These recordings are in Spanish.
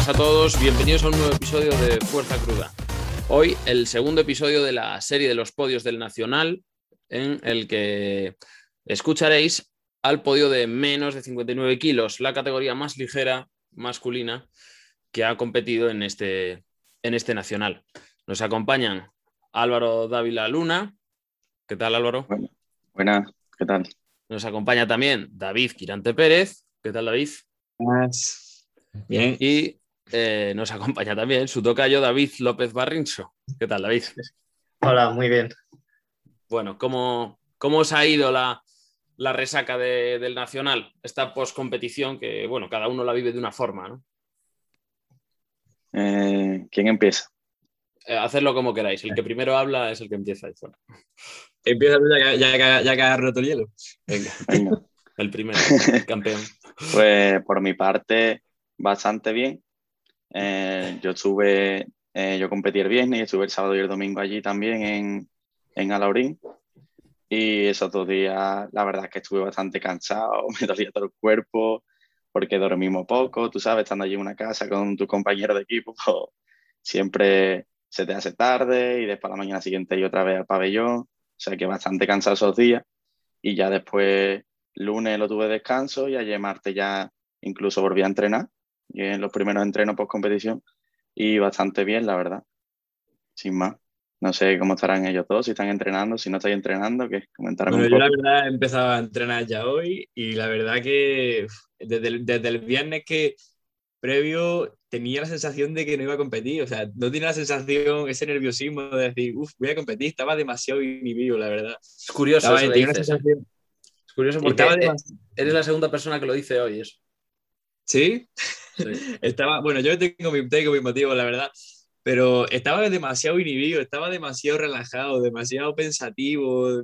buenas a todos, bienvenidos a un nuevo episodio de Fuerza Cruda. Hoy el segundo episodio de la serie de los podios del Nacional, en el que escucharéis al podio de menos de 59 kilos, la categoría más ligera masculina que ha competido en este, en este Nacional. Nos acompañan Álvaro Dávila Luna. ¿Qué tal Álvaro? buenas, ¿qué tal? Nos acompaña también David Quirante Pérez. ¿Qué tal David? Buenas. Bien. Y eh, nos acompaña también su tocayo David López Barrincho. ¿Qué tal, David? Hola, muy bien. Bueno, ¿cómo, cómo os ha ido la, resaca del Nacional? Esta postcompetición que, bueno, cada uno la vive de una forma, ¿no? Eh, ¿Quién empieza? Eh, hacerlo como queráis. El que primero habla es el que empieza. Empieza ya, ya, ya que ha roto el hielo. Venga. El primero, campeón. Pues por mi parte, bastante bien. Eh, yo estuve, eh, yo competí el viernes y estuve el sábado y el domingo allí también en, en Alaurín. Y esos dos días, la verdad es que estuve bastante cansado, me dolía todo el cuerpo, porque dormimos poco, tú sabes, estando allí en una casa con tu compañero de equipo, pues, siempre se te hace tarde y después a la mañana siguiente y otra vez al pabellón, o sea que bastante cansado esos días. Y ya después, lunes lo tuve descanso y ayer martes ya incluso volví a entrenar y en los primeros entrenos post competición y bastante bien, la verdad. Sin más. No sé cómo estarán ellos todos, si están entrenando, si no estáis entrenando, que comentaron bueno, Yo la verdad he empezado a entrenar ya hoy y la verdad que desde el, desde el viernes que previo tenía la sensación de que no iba a competir, o sea, no tenía la sensación, ese nerviosismo de decir, uff, voy a competir, estaba demasiado inhibido, la verdad. Es curioso. sensación... Es curioso porque eres la segunda persona que lo dice hoy eso. ¿Sí? estaba, bueno, yo tengo mi, tengo mi motivo, la verdad, pero estaba demasiado inhibido, estaba demasiado relajado, demasiado pensativo,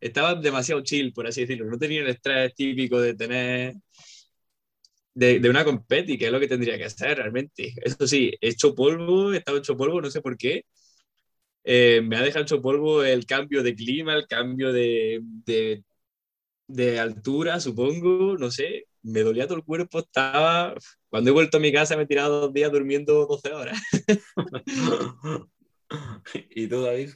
estaba demasiado chill, por así decirlo. No tenía el estrés típico de tener de, de, una competi, que es lo que tendría que hacer realmente. Eso sí, he hecho polvo, he estado hecho polvo, no sé por qué. Eh, me ha dejado hecho polvo el cambio de clima, el cambio de, de, de altura, supongo, no sé me dolía todo el cuerpo, estaba... Cuando he vuelto a mi casa me he tirado dos días durmiendo 12 horas. ¿Y tú, David?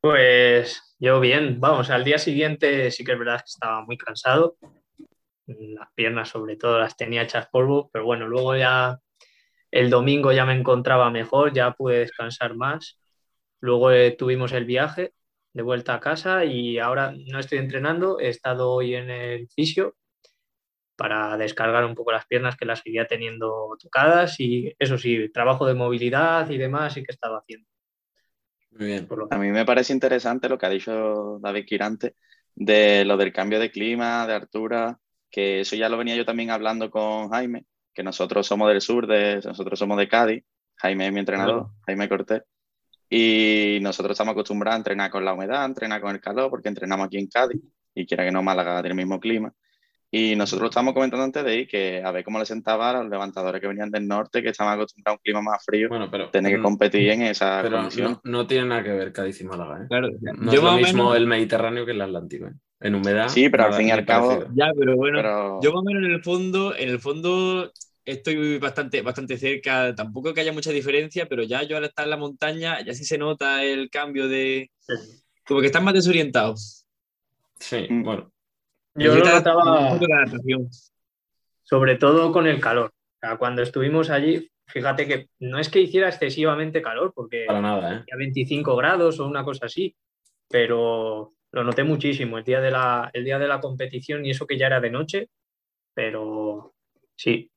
Pues yo bien, vamos, al día siguiente sí que es verdad que estaba muy cansado, las piernas sobre todo las tenía hechas polvo, pero bueno, luego ya el domingo ya me encontraba mejor, ya pude descansar más, luego eh, tuvimos el viaje de vuelta a casa y ahora no estoy entrenando, he estado hoy en el fisio para descargar un poco las piernas que las seguía teniendo tocadas y eso sí, trabajo de movilidad y demás sí que estaba haciendo. Muy bien. A mí me parece interesante lo que ha dicho David Quirante de lo del cambio de clima, de altura, que eso ya lo venía yo también hablando con Jaime, que nosotros somos del sur, de, nosotros somos de Cádiz, Jaime es mi entrenador, Jaime Cortés, y nosotros estamos acostumbrados a entrenar con la humedad, a entrenar con el calor, porque entrenamos aquí en Cádiz, y quiera que no Málaga del mismo clima. Y nosotros lo estábamos comentando antes de ahí, que a ver cómo le sentaba a los levantadores que venían del norte, que estaban acostumbrados a un clima más frío, bueno, pero, tener que competir en esa pero condición. No, tiene nada que ver Cádiz y Málaga, ¿eh? Claro, no es lo mismo el Mediterráneo que el Atlántico, ¿eh? En humedad. Sí, pero al fin y al cabo. Ya, pero bueno, yo más o menos en el fondo, en el fondo estoy bastante, bastante cerca, tampoco que haya mucha diferencia, pero ya yo al estar en la montaña, ya sí se nota el cambio de. Como que están más desorientados. Sí, mm. bueno. Yo lo notaba sobre todo con el calor. cuando estuvimos allí, fíjate que no es que hiciera excesivamente calor, porque Para nada, ¿eh? 25 grados o una cosa así, pero lo noté muchísimo el día, de la, el día de la competición y eso que ya era de noche, pero sí,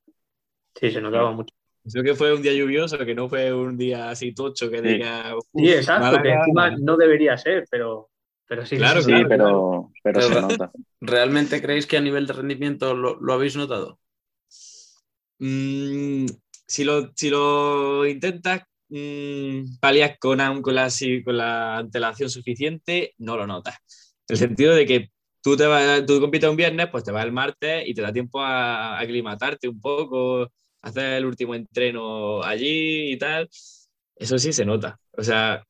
sí, se notaba mucho. Creo que fue un día lluvioso, que no fue un día así tocho que diga. Sí, exacto, que encima no debería ser, pero pero sí, claro, sí, pero, pero, se nota. ¿Realmente creéis que a nivel de rendimiento lo, lo habéis notado? Mm, si, lo, si lo intentas mmm, palias con, con, la, con la antelación suficiente, no lo notas. En el sentido de que tú, te vas, tú compites un viernes, pues te vas el martes y te da tiempo a aclimatarte un poco, hacer el último entreno allí y tal. Eso sí se nota. O sea,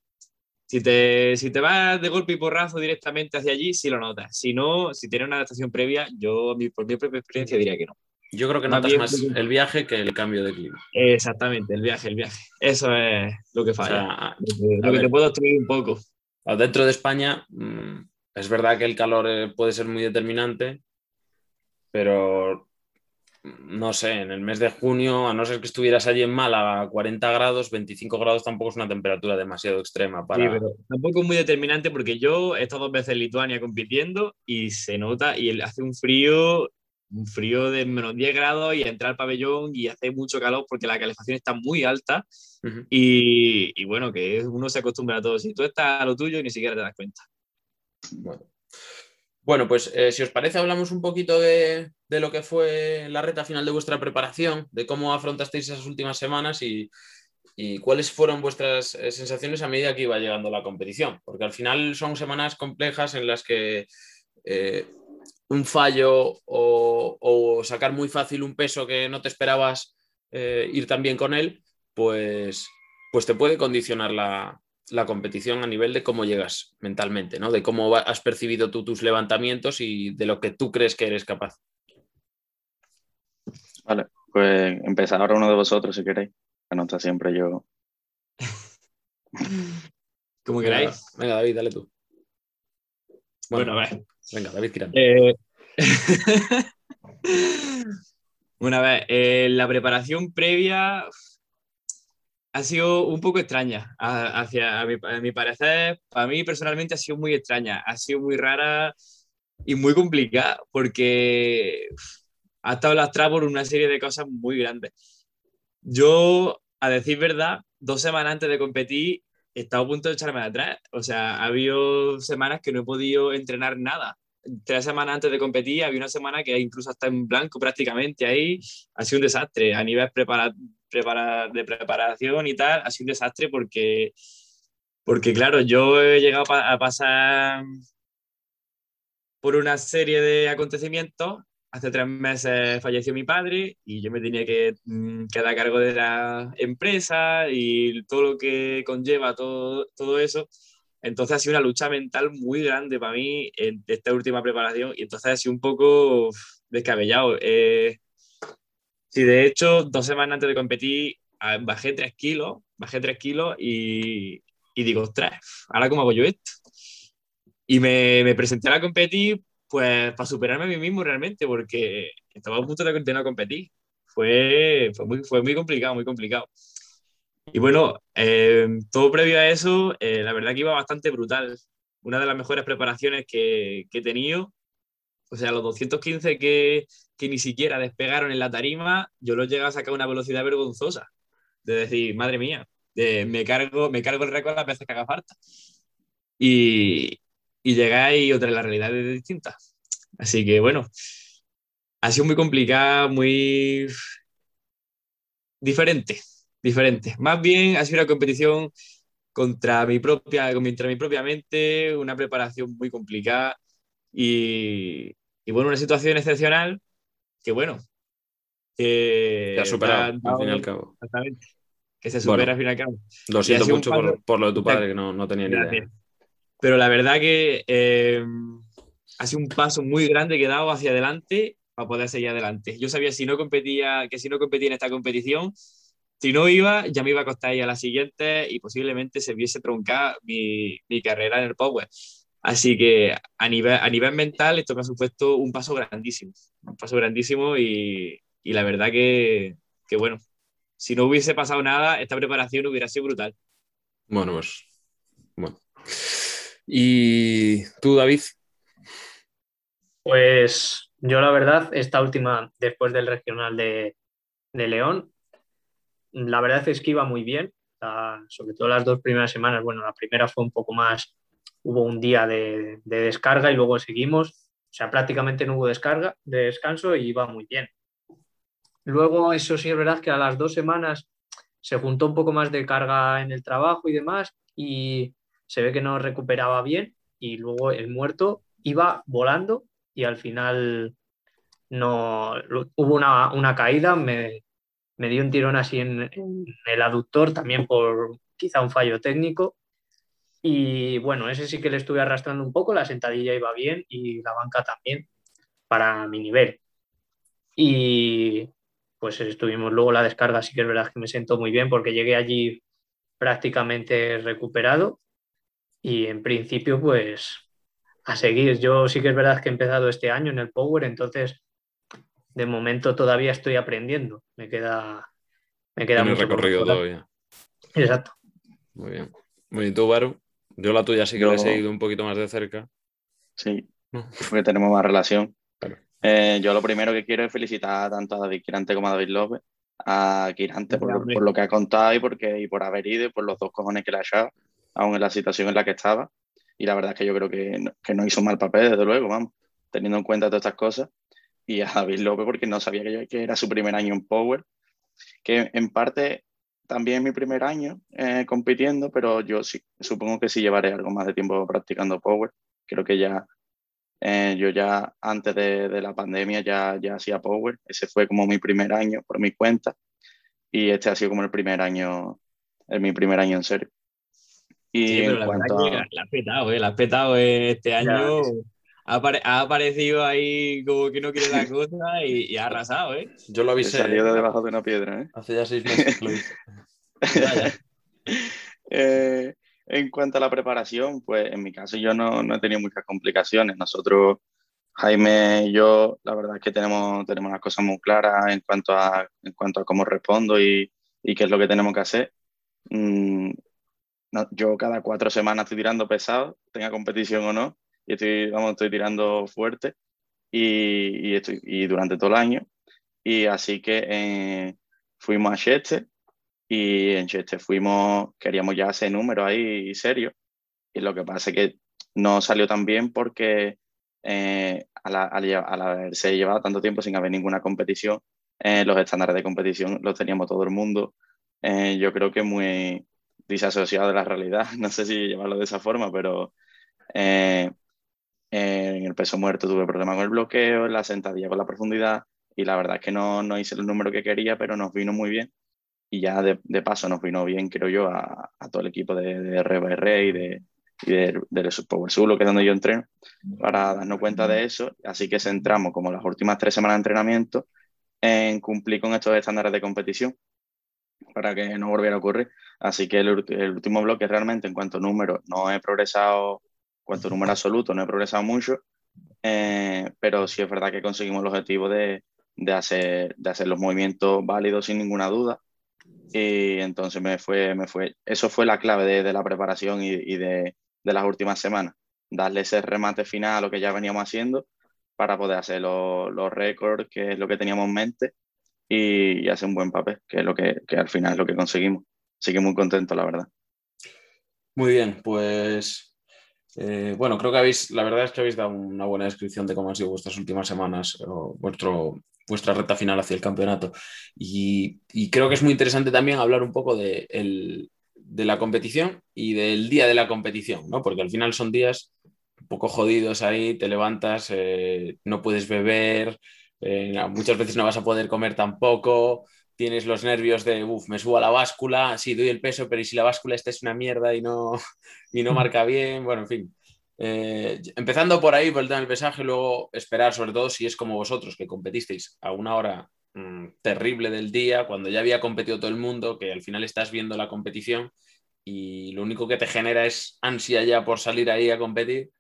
si te, si te vas de golpe y porrazo directamente hacia allí, sí lo notas. Si no, si tienes una adaptación previa, yo por mi propia experiencia diría que no. Yo creo que notas más el viaje que el cambio de clima. Exactamente, el viaje, el viaje. Eso es lo que falla. lo que, te puedo destruir un poco. Dentro de España, mm, es verdad que el calor eh, puede ser muy determinante, pero no sé, en el mes de junio, a no ser que estuvieras allí en Málaga a 40 grados, 25 grados tampoco es una temperatura demasiado extrema para... Sí, pero tampoco es muy determinante porque yo he estado dos veces en Lituania compitiendo y se nota y hace un frío, un frío de menos 10 grados y entrar al pabellón y hace mucho calor porque la calefacción está muy alta y, y, bueno, que uno se acostumbra a todo. Si tú estás a lo tuyo ni siquiera te das cuenta. Bueno. Bueno, pues eh, si os parece, hablamos un poquito de, lo que fue la reta final de vuestra preparación, de cómo afrontasteis esas últimas semanas y, cuáles fueron vuestras eh, sensaciones a medida que iba llegando la competición. Porque al final son semanas complejas en las que eh, un fallo o, sacar muy fácil un peso que no te esperabas ir tan bien con él, pues, pues te puede condicionar la, la competición a nivel de cómo llegas mentalmente, ¿no? De cómo has percibido tú tus levantamientos y de lo que tú crees que eres capaz. Vale, pues empezar ahora uno de vosotros si queréis. Anota siempre yo. Como queráis. Venga, David, dale tú. Bueno, a ver. Venga, David Kirán. Eh... bueno, a ver, eh, la preparación previa ha sido un poco extraña, hacia, a mi, parecer, para mí personalmente ha sido muy extraña, ha sido muy rara y muy complicada, porque ha estado lastrada por una serie de cosas muy grandes. Yo, a decir verdad, dos semanas antes de competir, he estado a punto de echarme atrás. O sea, ha habido semanas que no he podido entrenar nada. Tres semanas antes de competir, había una semana que incluso hasta en blanco prácticamente ahí. Ha sido un desastre a nivel de preparación y tal, ha sido un desastre porque, porque claro, yo he llegado a pasar por una serie de acontecimientos. Hace tres meses falleció mi padre y yo me tenía que mm, quedar a cargo de la empresa y todo lo que conlleva todo, todo eso. Entonces ha sido una lucha mental muy grande para mí en esta última preparación y entonces ha sido un poco descabellado. Eh, Sí, de hecho, dos semanas antes de competir ah, bajé tres kilos, bajé tres kilos y, y digo, ostras, ¿ahora cómo hago yo esto? Y me, me presenté a la competir pues para superarme a mí mismo realmente, porque estaba a punto de continuar a competir. Fue, fue, muy, fue muy complicado, muy complicado. Y bueno, eh, todo previo a eso, eh, la verdad que iba bastante brutal. Una de las mejores preparaciones que, que he tenido. O sea, los 215 que, que ni siquiera despegaron en la tarima, yo los llegué a sacar una velocidad vergonzosa. De decir, madre mía, me, cargo, me cargo el récord las veces que haga falta. Y, y llegáis y otra la realidad es distinta. Así que bueno, ha sido muy complicada, muy diferente, diferente. Más bien ha sido una competición contra mi propia, contra mi propia mente, una preparación muy complicada y, y bueno, una situación excepcional que bueno. Que ha superado, al fin y al cabo. Exactamente. Que se supera al fin y al cabo. Lo siento mucho por, lo de tu padre, que no, no tenía ni idea. Pero la verdad que eh, ha sido un paso muy grande que he dado hacia adelante para poder seguir adelante. Yo sabía si no competía, que si no competía en esta competición, si no iba, ya me iba a costar ir a la siguiente y posiblemente se viese troncar mi, mi carrera en el Power. Así que a nivel, a nivel mental esto me ha supuesto un paso grandísimo, un paso grandísimo y, y la verdad que, que, bueno, si no hubiese pasado nada, esta preparación hubiera sido brutal. Bueno, pues, bueno. ¿Y tú, David? Pues yo la verdad, esta última, después del regional de, de León, la verdad es que iba muy bien, sobre todo las dos primeras semanas, bueno, la primera fue un poco más hubo un día de, descarga y luego seguimos. O sea, prácticamente no hubo descarga, de descanso y iba muy bien. Luego, eso sí es verdad que a las dos semanas se juntó un poco más de carga en el trabajo y demás y se ve que no recuperaba bien y luego el muerto iba volando y al final no hubo una, caída, me, me, dio un tirón así en, en, el aductor también por quizá un fallo técnico y bueno, ese sí que le estuve arrastrando un poco, la sentadilla iba bien y la banca también para mi nivel. Y pues estuvimos luego la descarga, sí que es verdad que me siento muy bien porque llegué allí prácticamente recuperado y en principio pues a seguir. Yo sí que es verdad que he empezado este año en el Power, entonces de momento todavía estoy aprendiendo. Me queda, me queda mucho recorrido todavía. Exacto. Muy bien. Muy bien, tú, Baru. Yo la tuya sí que la he seguido un poquito más de cerca. Sí, porque tenemos más relación. Eh, yo lo primero que quiero es felicitar tanto a David Quirante como a David López, a Quirante por, por, lo que ha contado y, porque, y por haber ido y por los dos cojones que le ha echado, aún en la situación en la que estaba. Y la verdad es que yo creo que no, que no hizo mal papel, desde luego, vamos, teniendo en cuenta todas estas cosas. Y a David López porque no sabía que, yo, que era su primer año en Power, que en parte también mi primer año eh, compitiendo, pero yo sí, supongo que sí llevaré algo más de tiempo practicando Power. Creo que ya eh, yo ya antes de, de, la pandemia ya, ya hacía Power, ese fue como mi primer año por mi cuenta y este ha sido como el primer año, mi primer año en serio. Y en la cuanto a... la has petado, ¿eh? la has petado este año. Ha, ha, aparecido ahí como que no quiere la cosa y, y ha arrasado, ¿eh? Yo lo avisé. Salió de debajo de una piedra, ¿eh? Hace ya seis meses que lo hice. eh, en cuanto a la preparación, pues en mi caso yo no, no he tenido muchas complicaciones. Nosotros, Jaime y yo, la verdad es que tenemos, tenemos las cosas muy claras en cuanto a, en cuanto a cómo respondo y, y qué es lo que tenemos que hacer. Mm, no, yo cada cuatro semanas estoy tirando pesado, tenga competición o no, y estoy, vamos, estoy tirando fuerte y, y, estoy, y durante todo el año. Y así que eh, fuimos a Chester y en Chester fuimos, queríamos ya hacer número ahí serio. Y lo que pasa es que no salió tan bien porque eh, al, al, al, haberse llevado tanto tiempo sin haber ninguna competición, eh, los estándares de competición los teníamos todo el mundo. Eh, yo creo que muy disasociado de la realidad. No sé si llevarlo de esa forma, pero eh, en el peso muerto tuve problemas con el bloqueo, la sentadilla con la profundidad y la verdad es que no, no hice el número que quería, pero nos vino muy bien y ya de, de, paso nos vino bien, creo yo, a, todo el equipo de, de y de, y de, de Power que es donde yo entreno, para darnos cuenta de eso. Así que centramos como las últimas tres semanas de entrenamiento en cumplir con estos estándares de competición para que no volviera a ocurrir. Así que el, el último bloque realmente en cuanto a números no he progresado, cuanto número absoluto no he progresado mucho, eh, pero sí es verdad que conseguimos el objetivo de, de, hacer, de hacer los movimientos válidos sin ninguna duda y entonces me fue, me fue, eso fue la clave de, la preparación y, de, de, las últimas semanas, darle ese remate final a lo que ya veníamos haciendo para poder hacer los, los récords, que es lo que teníamos en mente, y, y, hacer un buen papel, que es lo que, que al final es lo que conseguimos. Así que muy contento, la verdad. Muy bien, pues eh, bueno, creo que habéis, la verdad es que habéis dado una buena descripción de cómo han sido vuestras últimas semanas, o vuestro, vuestra recta final hacia el campeonato. Y, creo que es muy interesante también hablar un poco de, la competición y del día de la competición, ¿no? Porque al final son días un poco jodidos ahí, te levantas, eh, no puedes beber, eh, muchas veces no vas a poder comer tampoco, tienes los nervios de, uff, me subo a la báscula, sí, doy el peso, pero ¿y si la báscula esta es una mierda y no, y no marca bien? Bueno, en fin. Eh, empezando por ahí, por el tema del pesaje, luego esperar, sobre todo si es como vosotros, que competisteis a una hora mmm, terrible del día, cuando ya había competido todo el mundo, que al final estás viendo la competición y lo único que te genera es ansia ya por salir ahí a competir.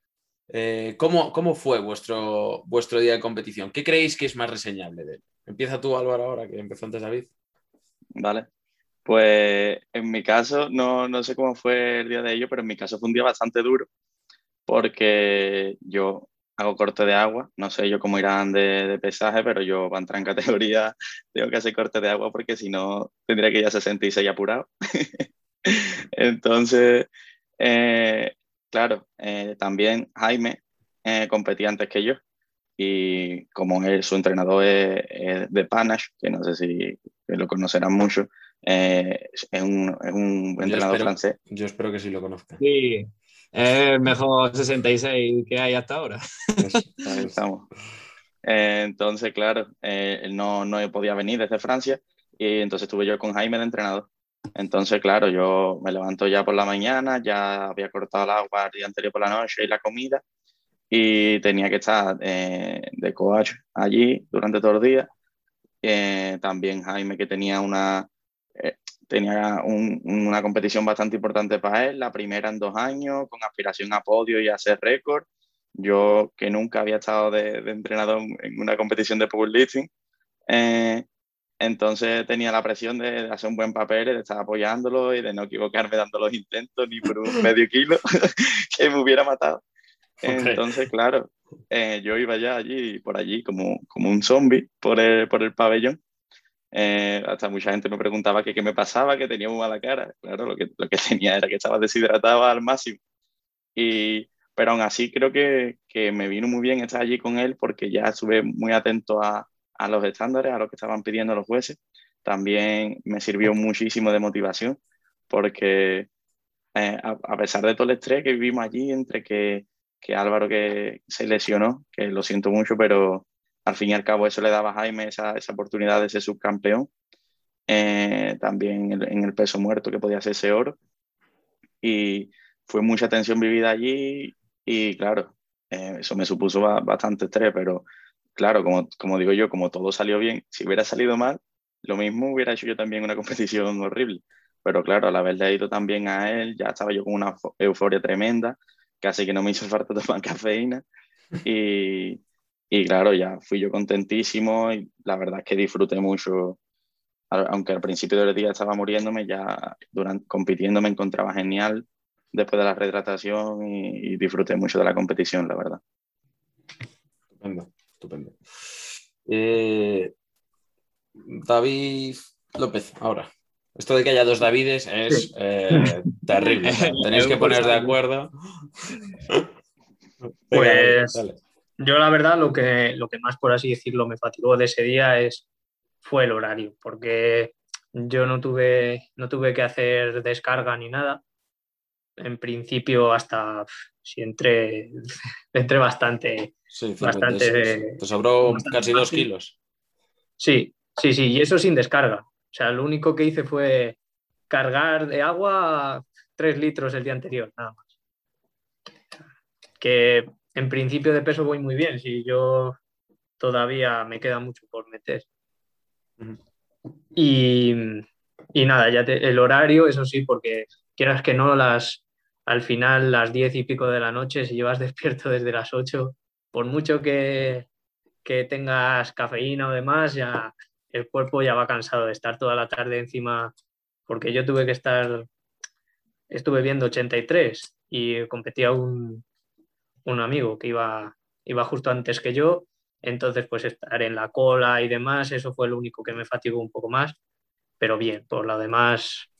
Eh, ¿cómo, ¿cómo, fue vuestro, vuestro día de competición? ¿Qué creéis que es más reseñable de él? Empieza tú, Álvaro, ahora que empezó antes David. Vale. Pues en mi caso, no, no sé cómo fue el día de ello, pero en mi caso fue un día bastante duro porque yo hago corte de agua, no sé yo cómo irán de, de, pesaje, pero yo para entrar en categoría tengo que hacer corte de agua porque si no tendría que ir a 66 apurado. Entonces, eh, claro, eh, también Jaime eh, competía antes que yo y como él, su entrenador es, es, de Panache, que no sé si lo conocerán mucho, es un, es, un, entrenador yo espero, francés. Yo espero que sí lo conozcan. Sí, es el mejor 66 que hay hasta ahora. Ahí estamos. Eh, entonces, claro, eh, él no, no podía venir desde Francia y entonces estuve yo con Jaime de entrenador. Entonces, claro, yo me levanto ya por la mañana, ya había cortado el agua el día anterior por la noche y la comida y tenía que estar eh, de coach allí durante todo el día Eh, también Jaime, que tenía una, eh, tenía una competición bastante importante para él, la primera en dos años, con aspiración a podio y a hacer récord. Yo, que nunca había estado de, entrenador en una competición de powerlifting, eh, entonces tenía la presión de, hacer un buen papel, de estar apoyándolo y de no equivocarme dando los intentos ni por un medio kilo que me hubiera matado. Entonces, claro, eh, yo iba ya allí, por allí, como, como un zombie por el, por el pabellón. Eh, hasta mucha gente me preguntaba qué me pasaba, que tenía muy mala cara. Claro, lo que, lo que tenía era que estaba deshidratado al máximo. Y, pero aún así creo que, que me vino muy bien estar allí con él porque ya estuve muy atento a, a los estándares, a lo que estaban pidiendo los jueces. También me sirvió muchísimo de motivación porque eh, a, pesar de todo el estrés que vivimos allí, entre que, que, Álvaro que se lesionó, que lo siento mucho, pero al fin y al cabo eso le daba a Jaime esa, esa oportunidad de ser subcampeón. Eh, también en el, peso muerto que podía ser ese oro. Y fue mucha tensión vivida allí y claro, eh, eso me supuso bastante estrés, pero claro, como, como digo yo, como todo salió bien, si hubiera salido mal, lo mismo hubiera hecho yo también una competición horrible. Pero claro, al haberle ido también a él, ya estaba yo con una euforia tremenda, casi que no me hizo falta tomar cafeína. Y, y claro, ya fui yo contentísimo y la verdad es que disfruté mucho. Aunque al principio del día estaba muriéndome, ya durante, compitiendo me encontraba genial después de la retratación y, disfruté mucho de la competición, la verdad. Estupendo estupendo. Eh, David López, ahora. Esto de que haya dos Davides es eh, terrible. Tenéis que poner de acuerdo. Pues yo la verdad lo que, lo que más, por así decirlo, me fatigó de ese día es, fue el horario, porque yo no tuve, no tuve que hacer descarga ni nada. En principio hasta si entré, entré bastante Sí, bastante. Te sobró casi dos kilos. Sí, sí, sí, y eso sin descarga. O sea, lo único que hice fue cargar de agua tres litros el día anterior, nada más. Que en principio de peso voy muy bien, si yo todavía me queda mucho por meter. y, y, nada, ya el horario, eso sí, porque quieras que no, las, al final las diez y pico de la noche, si llevas despierto desde las ocho, por mucho que, tengas cafeína o demás, ya el cuerpo ya va cansado de estar toda la tarde encima, porque yo tuve que estar, estuve viendo 83 y competía un, un amigo que iba, iba justo antes que yo, entonces pues estar en la cola y demás, eso fue lo único que me fatigó un poco más, pero bien, por lo demás,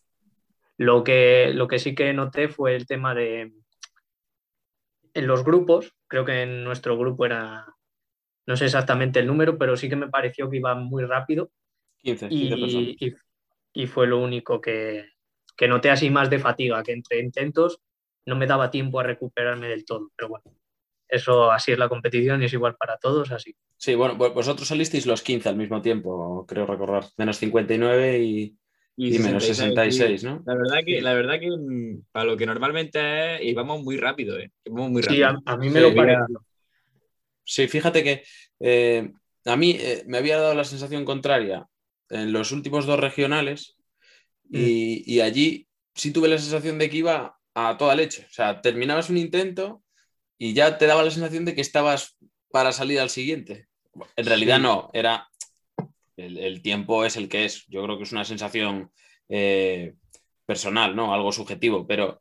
lo que, lo que sí que noté fue el tema de, en los grupos, creo que en nuestro grupo era, no sé exactamente el número, pero sí que me pareció que iba muy rápido. 15, y, y, fue lo único que, que noté así más de fatiga, que entre intentos no me daba tiempo a recuperarme del todo, pero bueno, eso así es la competición y es igual para todos, así. Sí, bueno, vosotros salisteis los 15 al mismo tiempo, creo recordar, menos 59 y, y, menos 66, ¿no? La verdad que, la verdad que mm, para lo que normalmente es, íbamos muy rápido, ¿eh? muy rápido. Sí, a, mí me lo. Sí, fíjate que eh, a mí eh, me había dado la sensación contraria en los últimos dos regionales mm. y, allí sí tuve la sensación de que iba a toda leche. O sea, terminabas un intento y ya te daba la sensación de que estabas para salir al siguiente. En realidad no, era el, tiempo es el que es. Yo creo que es una sensación eh, personal, ¿no? Algo subjetivo, pero,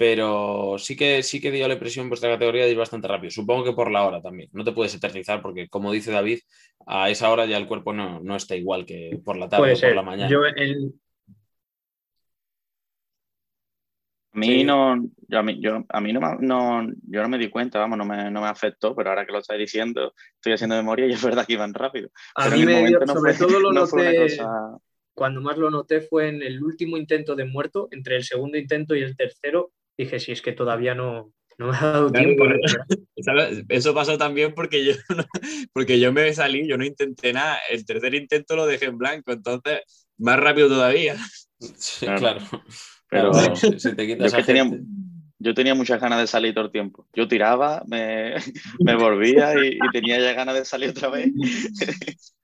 pero sí, que, sí que dio la impresión en vuestra categoría de ir bastante rápido. Supongo que por la hora también. No te puedes eternizar porque, como dice David, a esa hora ya el cuerpo no, no está igual que por la tarde o por la mañana. Yo el, A mí no, yo, a mí, yo, a mí no, no, yo no me di cuenta, vamos, no me, no me afectó, pero ahora que lo estáis diciendo, estoy haciendo memoria y es verdad que iban rápido. A mí me dio, sobre todo lo noté, cuando más lo noté fue en el último intento de muerto, entre el segundo intento y el tercero, dije, si es que todavía no, no me ha dado tiempo. Eso pasó también porque yo, porque yo me salí, yo no intenté nada, el tercer intento lo dejé en blanco, entonces más rápido todavía. Sí, claro. Pero yo, tenía, muchas ganas de salir todo el tiempo. Yo tiraba, me, volvía y, tenía ya ganas de salir otra vez.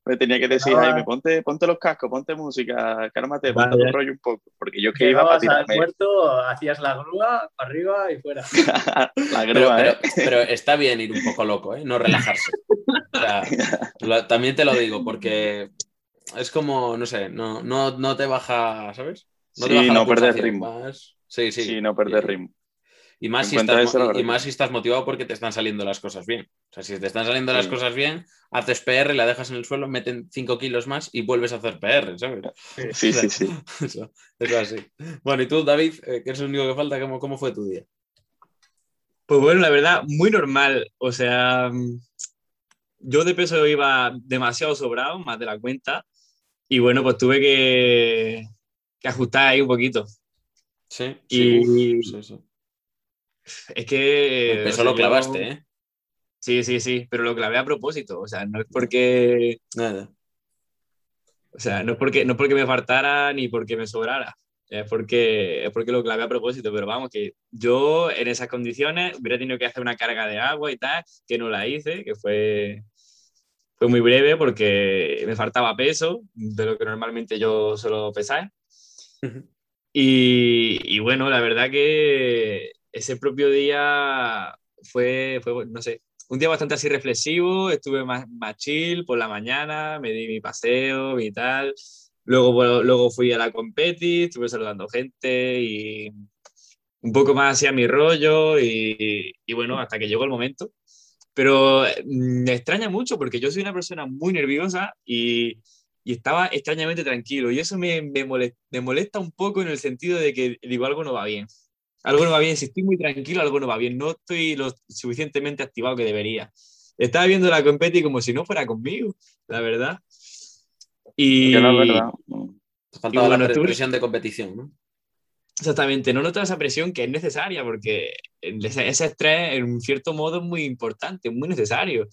Me tenía que decir, Jaime, ponte, ponte los cascos, ponte música, cálmate, ponte tu rollo un poco. Porque yo que iba para tirarme. muerto, hacías la grúa, para arriba y fuera. la grúa, pero, ¿eh? pero, está bien ir un poco loco, ¿eh? No relajarse. O sea, lo, también te lo digo, porque es como, no sé, no, no, no te baja, ¿sabes? No sí, no perder ritmo. Más... Sí, sí. Sí, no perder ritmo. Y más, si estás, y, más si estás motivado porque te están saliendo las cosas bien. O sea, si te están saliendo las cosas bien, haces PR, la dejas en el suelo, meten 5 kilos más y vuelves a hacer PR, ¿sabes? Sí, sí, sí. Eso, eso, así. Bueno, y tú, David, eh, que es el único que falta, ¿cómo, ¿cómo fue tu día? Pues bueno, la verdad, muy normal. O sea, yo de peso iba demasiado sobrado, más de la cuenta. Y bueno, pues tuve que, que ajustar ahí un poquito. Sí, y, sí, sí. Es que. Eso lo clavaste, ¿eh? Sí, sí, sí, pero lo clavé a propósito. O sea, no es porque. Nada. O sea, no es porque, no porque me faltara ni porque me sobrara. Es porque, es porque lo clavé a propósito. Pero vamos, que yo en esas condiciones hubiera tenido que hacer una carga de agua y tal, que no la hice, que fue, fue muy breve porque me faltaba peso de lo que normalmente yo suelo pesar. y, y bueno, la verdad que ese propio día fue, fue, no sé, un día bastante así reflexivo, estuve más, chill por la mañana, me di mi paseo y tal. Luego, luego fui a la competi, estuve saludando gente y un poco más hacia mi rollo y, bueno, hasta que llegó el momento. Pero mm, me extraña mucho porque yo soy una persona muy nerviosa y, estaba extrañamente tranquilo y eso me, me, molesta, me molesta un poco en el sentido de que digo algo no va bien algo no va bien, si estoy muy tranquilo, algo no va bien, no estoy lo suficientemente activado que debería. Estaba viendo la competi como si no fuera conmigo, la verdad. Y... Que no es verdad. Faltaba bueno, la presión de competición, ¿no? Exactamente, no noto esa presión que es necesaria porque ese, estrés en cierto modo es muy importante, muy necesario.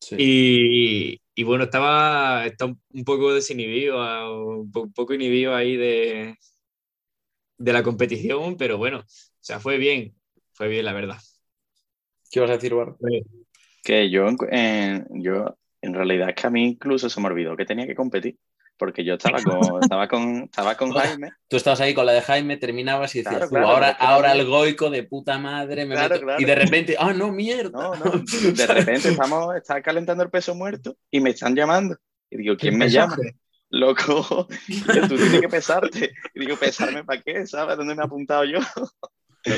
Sí. Y, y, bueno, estaba, estaba, un poco desinhibido, un poco inhibido ahí de, de la competición, pero bueno, o sea, fue bien, fue bien, la verdad. ¿Qué vas a decir, Bar? Que yo, en, yo, en realidad es que a mí incluso se me olvidó que tenía que competir, porque yo estaba con, estaba con, estaba con Jaime. Tú estabas ahí con la de Jaime, terminabas y decías, claro, claro, ahora, ahora el goico de puta madre, me claro, meto... y de repente, ah, no, mierda. No, no, de repente estamos, está calentando el peso muerto y me están llamando. Y digo, ¿quién me llama? Loco, tú tienes que pesarte. Y digo, ¿pesarme para qué? ¿Sabes dónde me he apuntado yo?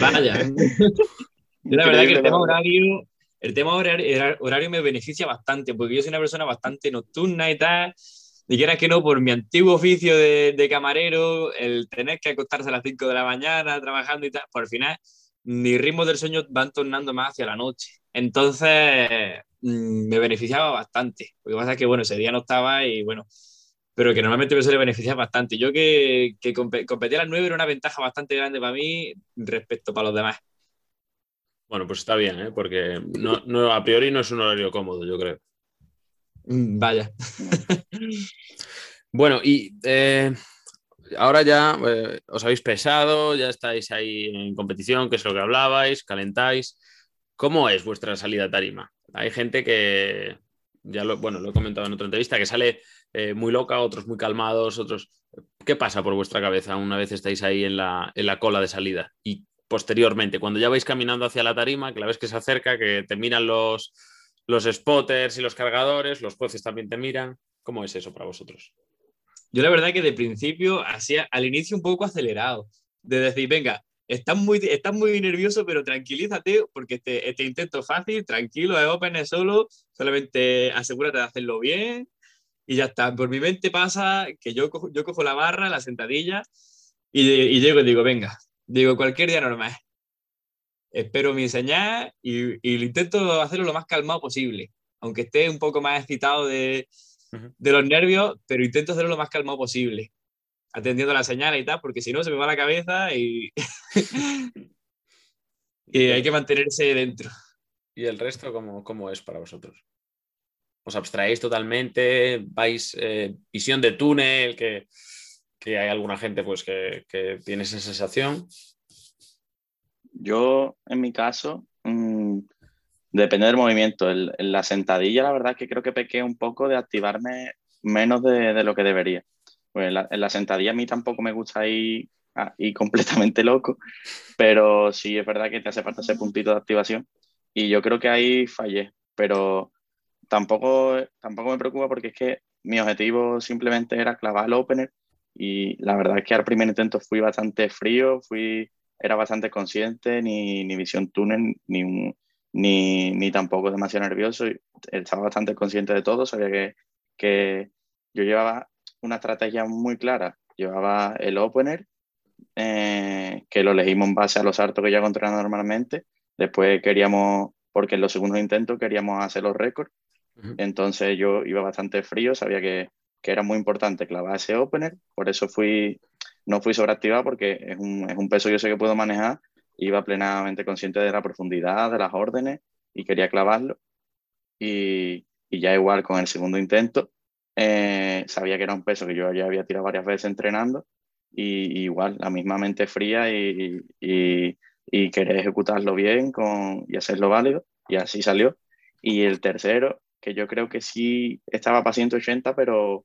Vaya. yo la verdad que el tema horario, el tema horario, horario me beneficia bastante, porque yo soy una persona bastante nocturna y tal. Y quieras que no, por mi antiguo oficio de, de, camarero, el tener que acostarse a las 5 de la mañana trabajando y tal, por el final, mis ritmos del sueño van tornando más hacia la noche. Entonces, mmm, me beneficiaba bastante. Lo que pasa es que, bueno, ese día no estaba y, bueno, pero que normalmente me suele beneficiar bastante. Yo que, que competir a las 9 era una ventaja bastante grande para mí respecto para los demás. Bueno, pues está bien, ¿eh? porque no, no, a priori no es un horario cómodo, yo creo. Mm, vaya. bueno, y eh, ahora ya eh, os habéis pesado, ya estáis ahí en competición, que es lo que hablabais, calentáis. ¿Cómo es vuestra salida tarima? Hay gente que, ya lo, bueno, lo he comentado en otra entrevista, que sale eh, muy loca, otros muy calmados, otros... ¿Qué pasa por vuestra cabeza una vez estáis ahí en la, en la cola de salida? Y posteriormente, cuando ya vais caminando hacia la tarima, que la ves que se acerca, que te miran los, los spotters y los cargadores, los jueces también te miran. ¿Cómo es eso para vosotros? Yo la verdad que de principio hacía al inicio un poco acelerado, de decir, venga, estás muy, estás muy nervioso, pero tranquilízate porque este, este intento fácil, tranquilo, es open, es solo, solamente asegúrate de hacerlo bien y ya está. Por mi mente pasa que yo cojo, yo cojo la barra, la sentadilla y, y llego y digo, venga, digo, cualquier día normal. Espero mi señal y, y, intento hacerlo lo más calmado posible, aunque esté un poco más excitado de, de los nervios, pero intento hacerlo lo más calmado posible, atendiendo la señal y tal, porque si no se me va la cabeza y, y hay que mantenerse dentro. ¿Y el resto cómo, cómo es para vosotros? Os abstraéis totalmente, vais eh, visión de túnel, que, que, hay alguna gente pues que, que, tiene esa sensación. Yo, en mi caso, mmm, Depende del movimiento. En la sentadilla, la verdad es que creo que pequé un poco de activarme menos de, lo que debería. Pues en la, sentadilla a mí tampoco me gusta ir, ir completamente loco, pero sí es verdad que te hace falta ese puntito de activación. Y yo creo que ahí fallé, pero tampoco, tampoco me preocupa porque es que mi objetivo simplemente era clavar el opener y la verdad es que al primer intento fui bastante frío, fui, era bastante consciente, ni, ni visión túnel, ni, ni, ni, tampoco demasiado nervioso. Estaba bastante consciente de todo, sabía que, que yo llevaba una estrategia muy clara. Llevaba el opener, eh, que lo elegimos en base a los hartos que ya encontraba normalmente. Después queríamos, porque en los segundos intentos queríamos hacer los récords entonces yo iba bastante frío, sabía que, que, era muy importante clavar ese opener, por eso fui, no fui sobreactivado porque es un, es un peso que yo sé que puedo manejar, iba plenamente consciente de la profundidad, de las órdenes y quería clavarlo. Y, y ya igual con el segundo intento, eh, sabía que era un peso que yo ya había tirado varias veces entrenando y, igual la misma mente fría y, y, y, querer ejecutarlo bien con, y hacerlo válido y así salió. Y el tercero, que yo creo que sí estaba para 180, pero,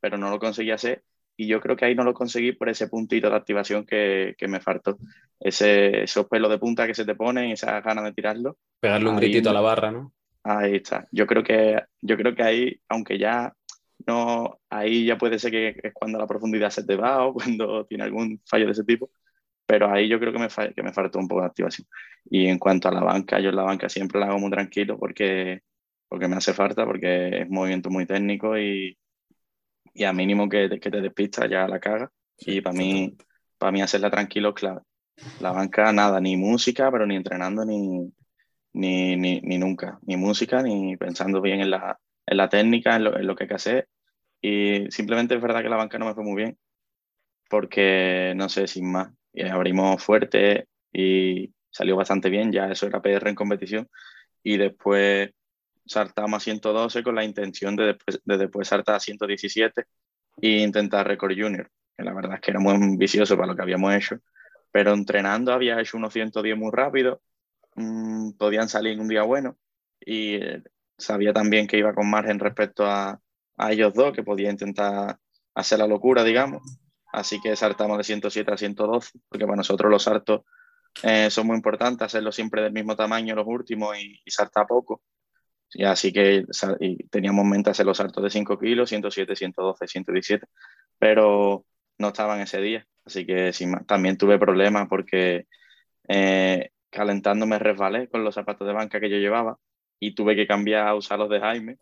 pero no lo conseguí hacer. Y yo creo que ahí no lo conseguí por ese puntito de activación que, que me faltó. Ese, esos pelos de punta que se te ponen, esa ganas de tirarlo. Pegarle un gritito a la barra, ¿no? Ahí está. Yo creo que, yo creo que ahí, aunque ya no, ahí ya puede ser que es cuando la profundidad se te va o cuando tiene algún fallo de ese tipo, pero ahí yo creo que me, que me faltó un poco de activación. Y en cuanto a la banca, yo en la banca siempre la hago muy tranquilo porque porque me hace falta, porque es un movimiento muy técnico y, y a mínimo que, que te despistas ya la caga. Y para mí, para mí hacerla tranquilo es clave. La banca, nada, ni música, pero ni entrenando, ni, ni, ni, ni nunca. Ni música, ni pensando bien en la, en la técnica, en lo, en lo, que hay que hacer. Y simplemente es verdad que la banca no me fue muy bien, porque no sé, sin más. Y abrimos fuerte y salió bastante bien, ya eso era PR en competición. Y después saltamos a 112 con la intención de después, de saltar a 117 e intentar récord junior, que la verdad es que era muy vicioso para lo que habíamos hecho, pero entrenando había hecho unos 110 muy rápido, mmm, podían salir un día bueno y eh, sabía también que iba con margen respecto a, a, ellos dos, que podía intentar hacer la locura, digamos. Así que saltamos de 107 a 112, porque para nosotros los saltos eh, son muy importantes, hacerlo siempre del mismo tamaño los últimos y, y saltar poco y así que teníamos mente hacer los saltos de 5 kilos, 107, 112, 117, pero no estaban ese día. Así que también tuve problemas porque eh, calentándome resbalé con los zapatos de banca que yo llevaba y tuve que cambiar a usar los de Jaime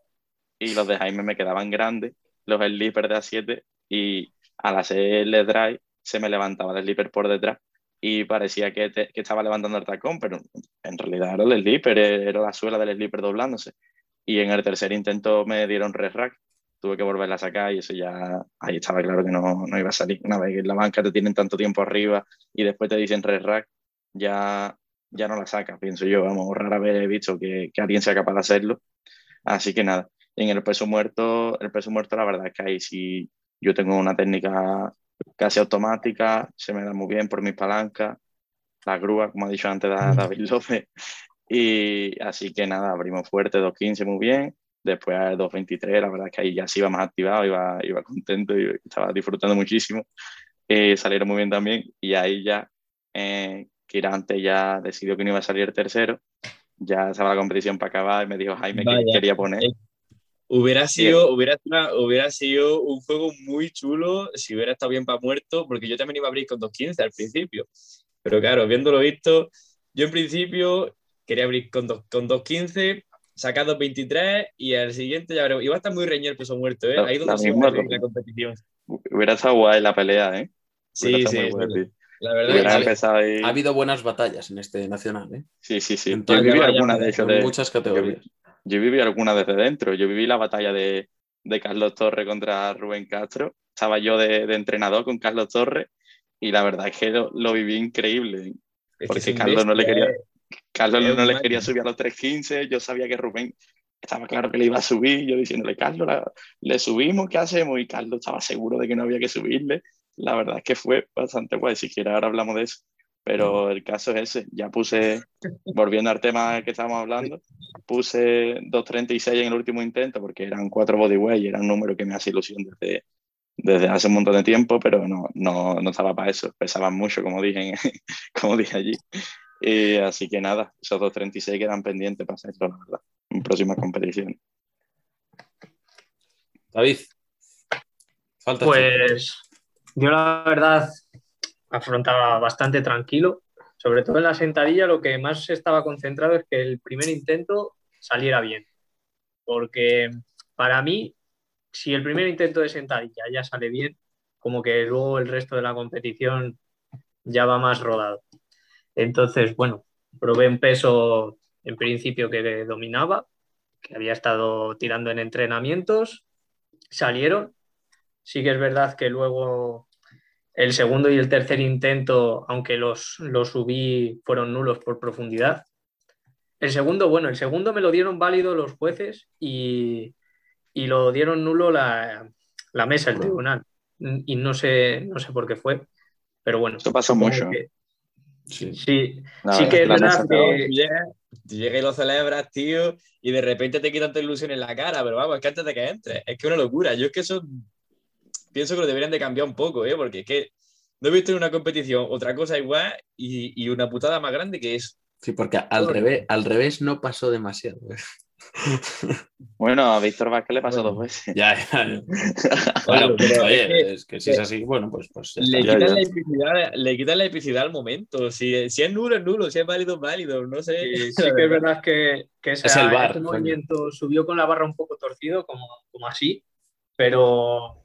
y los de Jaime me quedaban grandes, los slipper de A7 y al hacer el drive se me levantaba el slipper por detrás y parecía que, que, estaba levantando el tacón, pero en realidad era el slipper, era la suela del slipper doblándose. Y en el tercer intento me dieron red rack, tuve que volverla a sacar y eso ya, ahí estaba claro que no, no iba a salir. Una vez que en la banca te tienen tanto tiempo arriba y después te dicen red rack, ya, ya no la sacas, pienso yo. Vamos, rara vez he visto que, que alguien sea capaz de hacerlo. Así que nada, en el peso muerto, el peso muerto la verdad es que ahí sí yo tengo una técnica casi automática, se me da muy bien por mis palancas, la grúa, como ha dicho antes David López. Y así que nada, abrimos fuerte 2.15 muy bien, después a 2.23, la verdad es que ahí ya se iba más activado, iba, iba contento y estaba disfrutando muchísimo. Eh, salieron muy bien también y ahí ya eh, Kirante ya decidió que no iba a salir tercero, ya estaba la competición para acabar y me dijo Jaime que quería poner. Hubiera sido, hubiera, hubiera sido un juego muy chulo si hubiera estado bien para muerto, porque yo también iba a abrir con 2.15 al principio. Pero claro, viéndolo visto, yo en principio quería abrir con, con 2.15, sacar 2.23 y al siguiente ya veremos. Iba a estar muy reñido el peso muerto, ¿eh? Ahí donde se va la competición. Hubiera estado guay la pelea, ¿eh? Sí, sí. La verdad ha, habido buenas batallas en este nacional, ¿eh? Sí, sí, sí. Yo viví alguna de ellos. De muchas categorías yo viví alguna desde dentro. Yo viví la batalla de, de Carlos Torres contra Rubén Castro. Estaba yo de, de, entrenador con Carlos Torres y la verdad es que lo, lo viví increíble. porque Carlos no le quería, Carlos no le quería subir a los 3.15. Yo sabía que Rubén estaba claro que le iba a subir. Yo diciéndole, Carlos, le subimos, ¿qué hacemos? Y Carlos estaba seguro de que no había que subirle. La verdad es que fue bastante guay. Si quieres, ahora hablamos de eso. Pero el caso es ese. Ya puse, volviendo al tema que estábamos hablando, puse 2.36 en el último intento porque eran cuatro bodyweight y era un número que me hace ilusión desde, desde hace un montón de tiempo, pero no, no, no estaba para eso. Pesaban mucho, como dije, como dije allí. Y así que nada, esos 2.36 quedan pendientes para hacerlo, la verdad, en próximas competiciones. David. Falta pues yo la verdad afrontaba bastante tranquilo, sobre todo en la sentadilla lo que más estaba concentrado es que el primer intento saliera bien, porque para mí, si el primer intento de sentadilla ya sale bien, como que luego el resto de la competición ya va más rodado. Entonces, bueno, probé un peso en principio que dominaba, que había estado tirando en entrenamientos, salieron. Sí que es verdad que luego el segundo y el tercer intento, aunque los, los subí, fueron nulos por profundidad. El segundo, bueno, el segundo me lo dieron válido los jueces y, y lo dieron nulo la, la, mesa, el tribunal. Y no sé, no sé por qué fue, pero bueno. Esto pasó mucho. sí, sí, sí que es verdad que... Llega y lo celebras, tío, y de repente te quitan tu ilusión en la cara, pero vamos, es que antes de que entres, es que es una locura. Yo es que eso pienso que lo deberían de cambiar un poco, ¿eh? porque es que no he visto en una competición otra cosa igual y, y una putada más grande que eso. Sí, porque al revés, al revés no pasó demasiado. ¿eh? Bueno, a Víctor Vázquez le pasó dos veces. Ya, ya. Bueno, pero oye, es, que, si es así, bueno, pues. pues le, quitan La epicidad, le quitan la epicidad al momento. Si, si, es nulo, es nulo. Si es válido, es válido. No sé. Sí, sí que es verdad que, que ese, es el bar, movimiento subió con la barra un poco torcido, como, como así, pero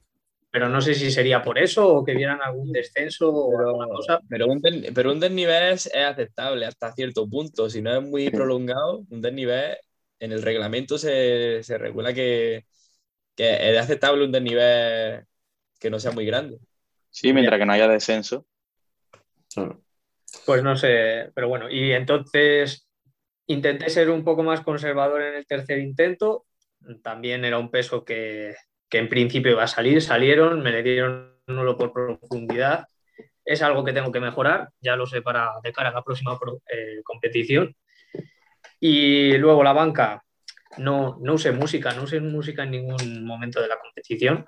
pero no sé si sería por eso o que vieran algún descenso o alguna cosa. Pero un, pero un desnivel es aceptable hasta cierto punto. Si no es muy prolongado, un desnivel en el reglamento se, se regula que, que, es aceptable un desnivel que no sea muy grande. Sí, mientras que no haya descenso. Pues no sé, pero bueno, y entonces intenté ser un poco más conservador en el tercer intento. También era un peso que, que en principio iba a salir, salieron, me le dieron nulo por profundidad. Es algo que tengo que mejorar, ya lo sé para de cara a la próxima eh, competición. Y luego la banca, no, no usé música, no usé música en ningún momento de la competición,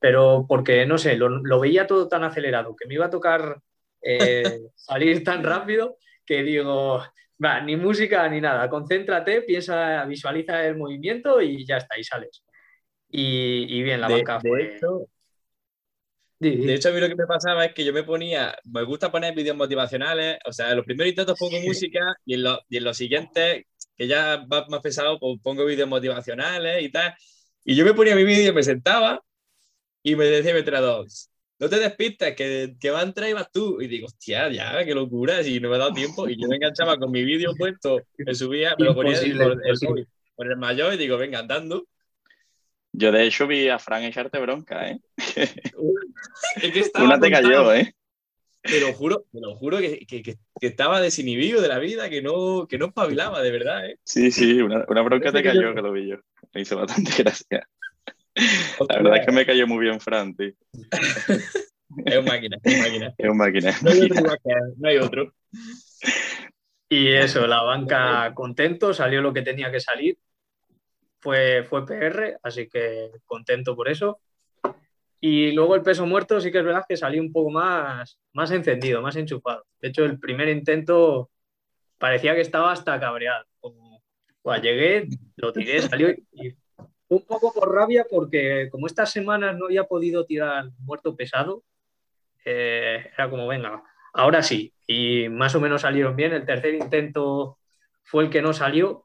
pero porque, no sé, lo, veía todo tan acelerado que me iba a tocar eh, salir tan rápido que digo, va, ni música ni nada, concéntrate, piensa, visualiza el movimiento y ya está, y sales. Y, bien, la banca de Hecho, de hecho, a mí lo que me pasaba es que yo me ponía, me gusta poner vídeos motivacionales, o sea, en los primeros intentos pongo música y en, los, y en los siguientes, que ya va más pesado, pues pongo vídeos motivacionales y tal. Y yo me ponía mi vídeo, me sentaba y me decía mi entrenador, no te despistes, que, que va a entrar y vas tú. Y digo, hostia, ya, qué locura, si no me ha dado tiempo. Y yo me enganchaba con mi vídeo puesto, me subía, me lo ponía por el mayor y digo, venga, andando. Yo de hecho vi a Fran echarte bronca, ¿eh? Una te cayó, ¿eh? Te lo juro, te lo juro que, que, que, estaba desinhibido de la vida, que no, que no espabilaba, de verdad, ¿eh? Sí, sí, una, una bronca te cayó, que lo vi yo. Me hizo bastante gracia. La verdad es que me cayó muy bien Fran, tío. Es un máquina, es un máquina. Es un máquina. No hay otro. No hay otro. Y eso, la banca contento, salió lo que tenía que salir fue, fue PR, así que contento por eso. Y luego el peso muerto sí que es verdad que salí un poco más, más encendido, más enchufado. De hecho, el primer intento parecía que estaba hasta cabreado. Como, llegué, lo tiré, salió y un poco por rabia porque como estas semanas no había podido tirar muerto pesado, eh, era como, venga, ahora sí. Y más o menos salieron bien. El tercer intento fue el que no salió,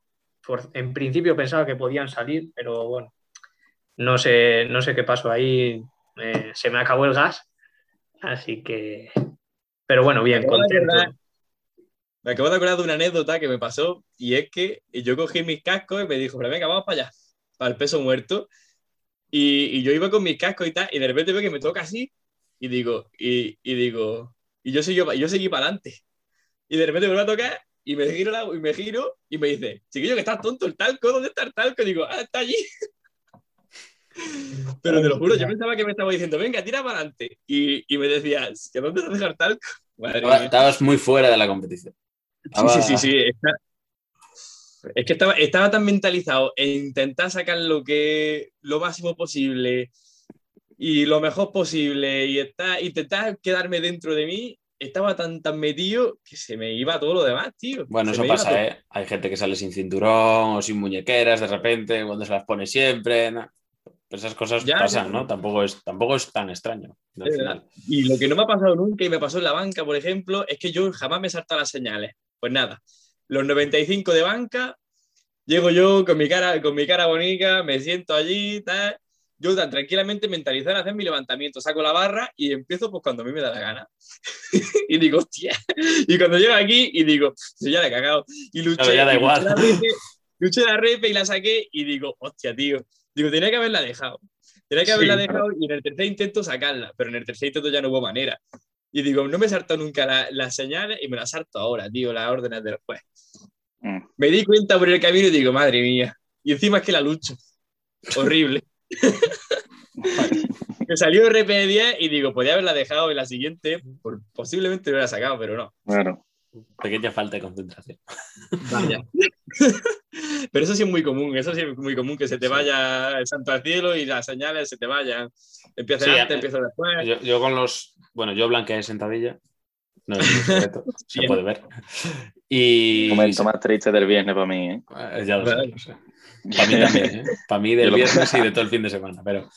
en principio pensaba que podían salir, pero bueno, no sé, no sé qué pasó ahí. Eh, se me acabó el gas, así que. Pero bueno, bien, contento. Me acabo de acordar de una anécdota que me pasó y es que yo cogí mis cascos y me dijo, pero venga, vamos para allá, para el peso muerto. Y, yo iba con mis cascos y tal, y de repente veo que me toca así y digo, y, digo, y yo seguí, yo seguí para adelante. Y de repente me vuelve a tocar y me giro, y me giro y me dice, chiquillo, que estás tonto el talco, ¿dónde está el talco? Y digo, ah, está allí. Pero te lo juro, yo pensaba que me estaba diciendo, venga, tira para adelante. Y, y me decías, ¿que dónde te dejar talco? Estabas muy fuera de la competición. Sí, sí, sí, sí. Es que estaba, estaba tan mentalizado en intentar sacar lo, que, lo máximo posible y lo mejor posible y está, intentar quedarme dentro de mí, estaba tan, tan metido que se me iba todo lo demás, tío. Bueno, eso pasa, ¿eh? Hay gente que sale sin cinturón o sin muñequeras de repente, cuando se las pone siempre. esas cosas pasan, ¿no? Tampoco es, tampoco es tan extraño. Y lo que no me ha pasado nunca y me pasó en la banca, por ejemplo, es que yo jamás me salto las señales. Pues nada, los 95 de banca, llego yo con mi cara, con mi cara bonita, me siento allí, tal, yo tan tranquilamente mentalizar hacer mi levantamiento, saco la barra y empiezo pues cuando a mí me da la gana. y digo, hostia. Y cuando llego aquí y digo, ya la he cagado. Y luché, ya da igual. Luché la, repe, y la saqué y digo, hostia, tío. Digo, tenía que haberla dejado. Tenía que haberla dejado y en el tercer intento sacarla, pero en el tercer intento ya no hubo manera. Y digo, no me salto nunca las señales y me las salto ahora, tío, las órdenes del juez. Mm. Me di cuenta por el camino y digo, madre mía. Y encima es que la lucho. Horrible. me salió RP10 y digo, podía haberla dejado en la siguiente, posiblemente lo hubiera sacado, pero no. Bueno. Pequeña falta de concentración. Vaya. pero eso sí es muy común, eso sí es muy común, que se te vaya el santo al cielo y las señales se te vayan. Empieza antes, empieza después. Yo, con los, bueno, yo blanqueé sentadilla, no es un secreto, se puede ver. Y... Momento más triste del viernes para mí, ¿eh? eh ya lo sé. Para mí también, ¿eh? Para mí del viernes y de todo el fin de semana. Pero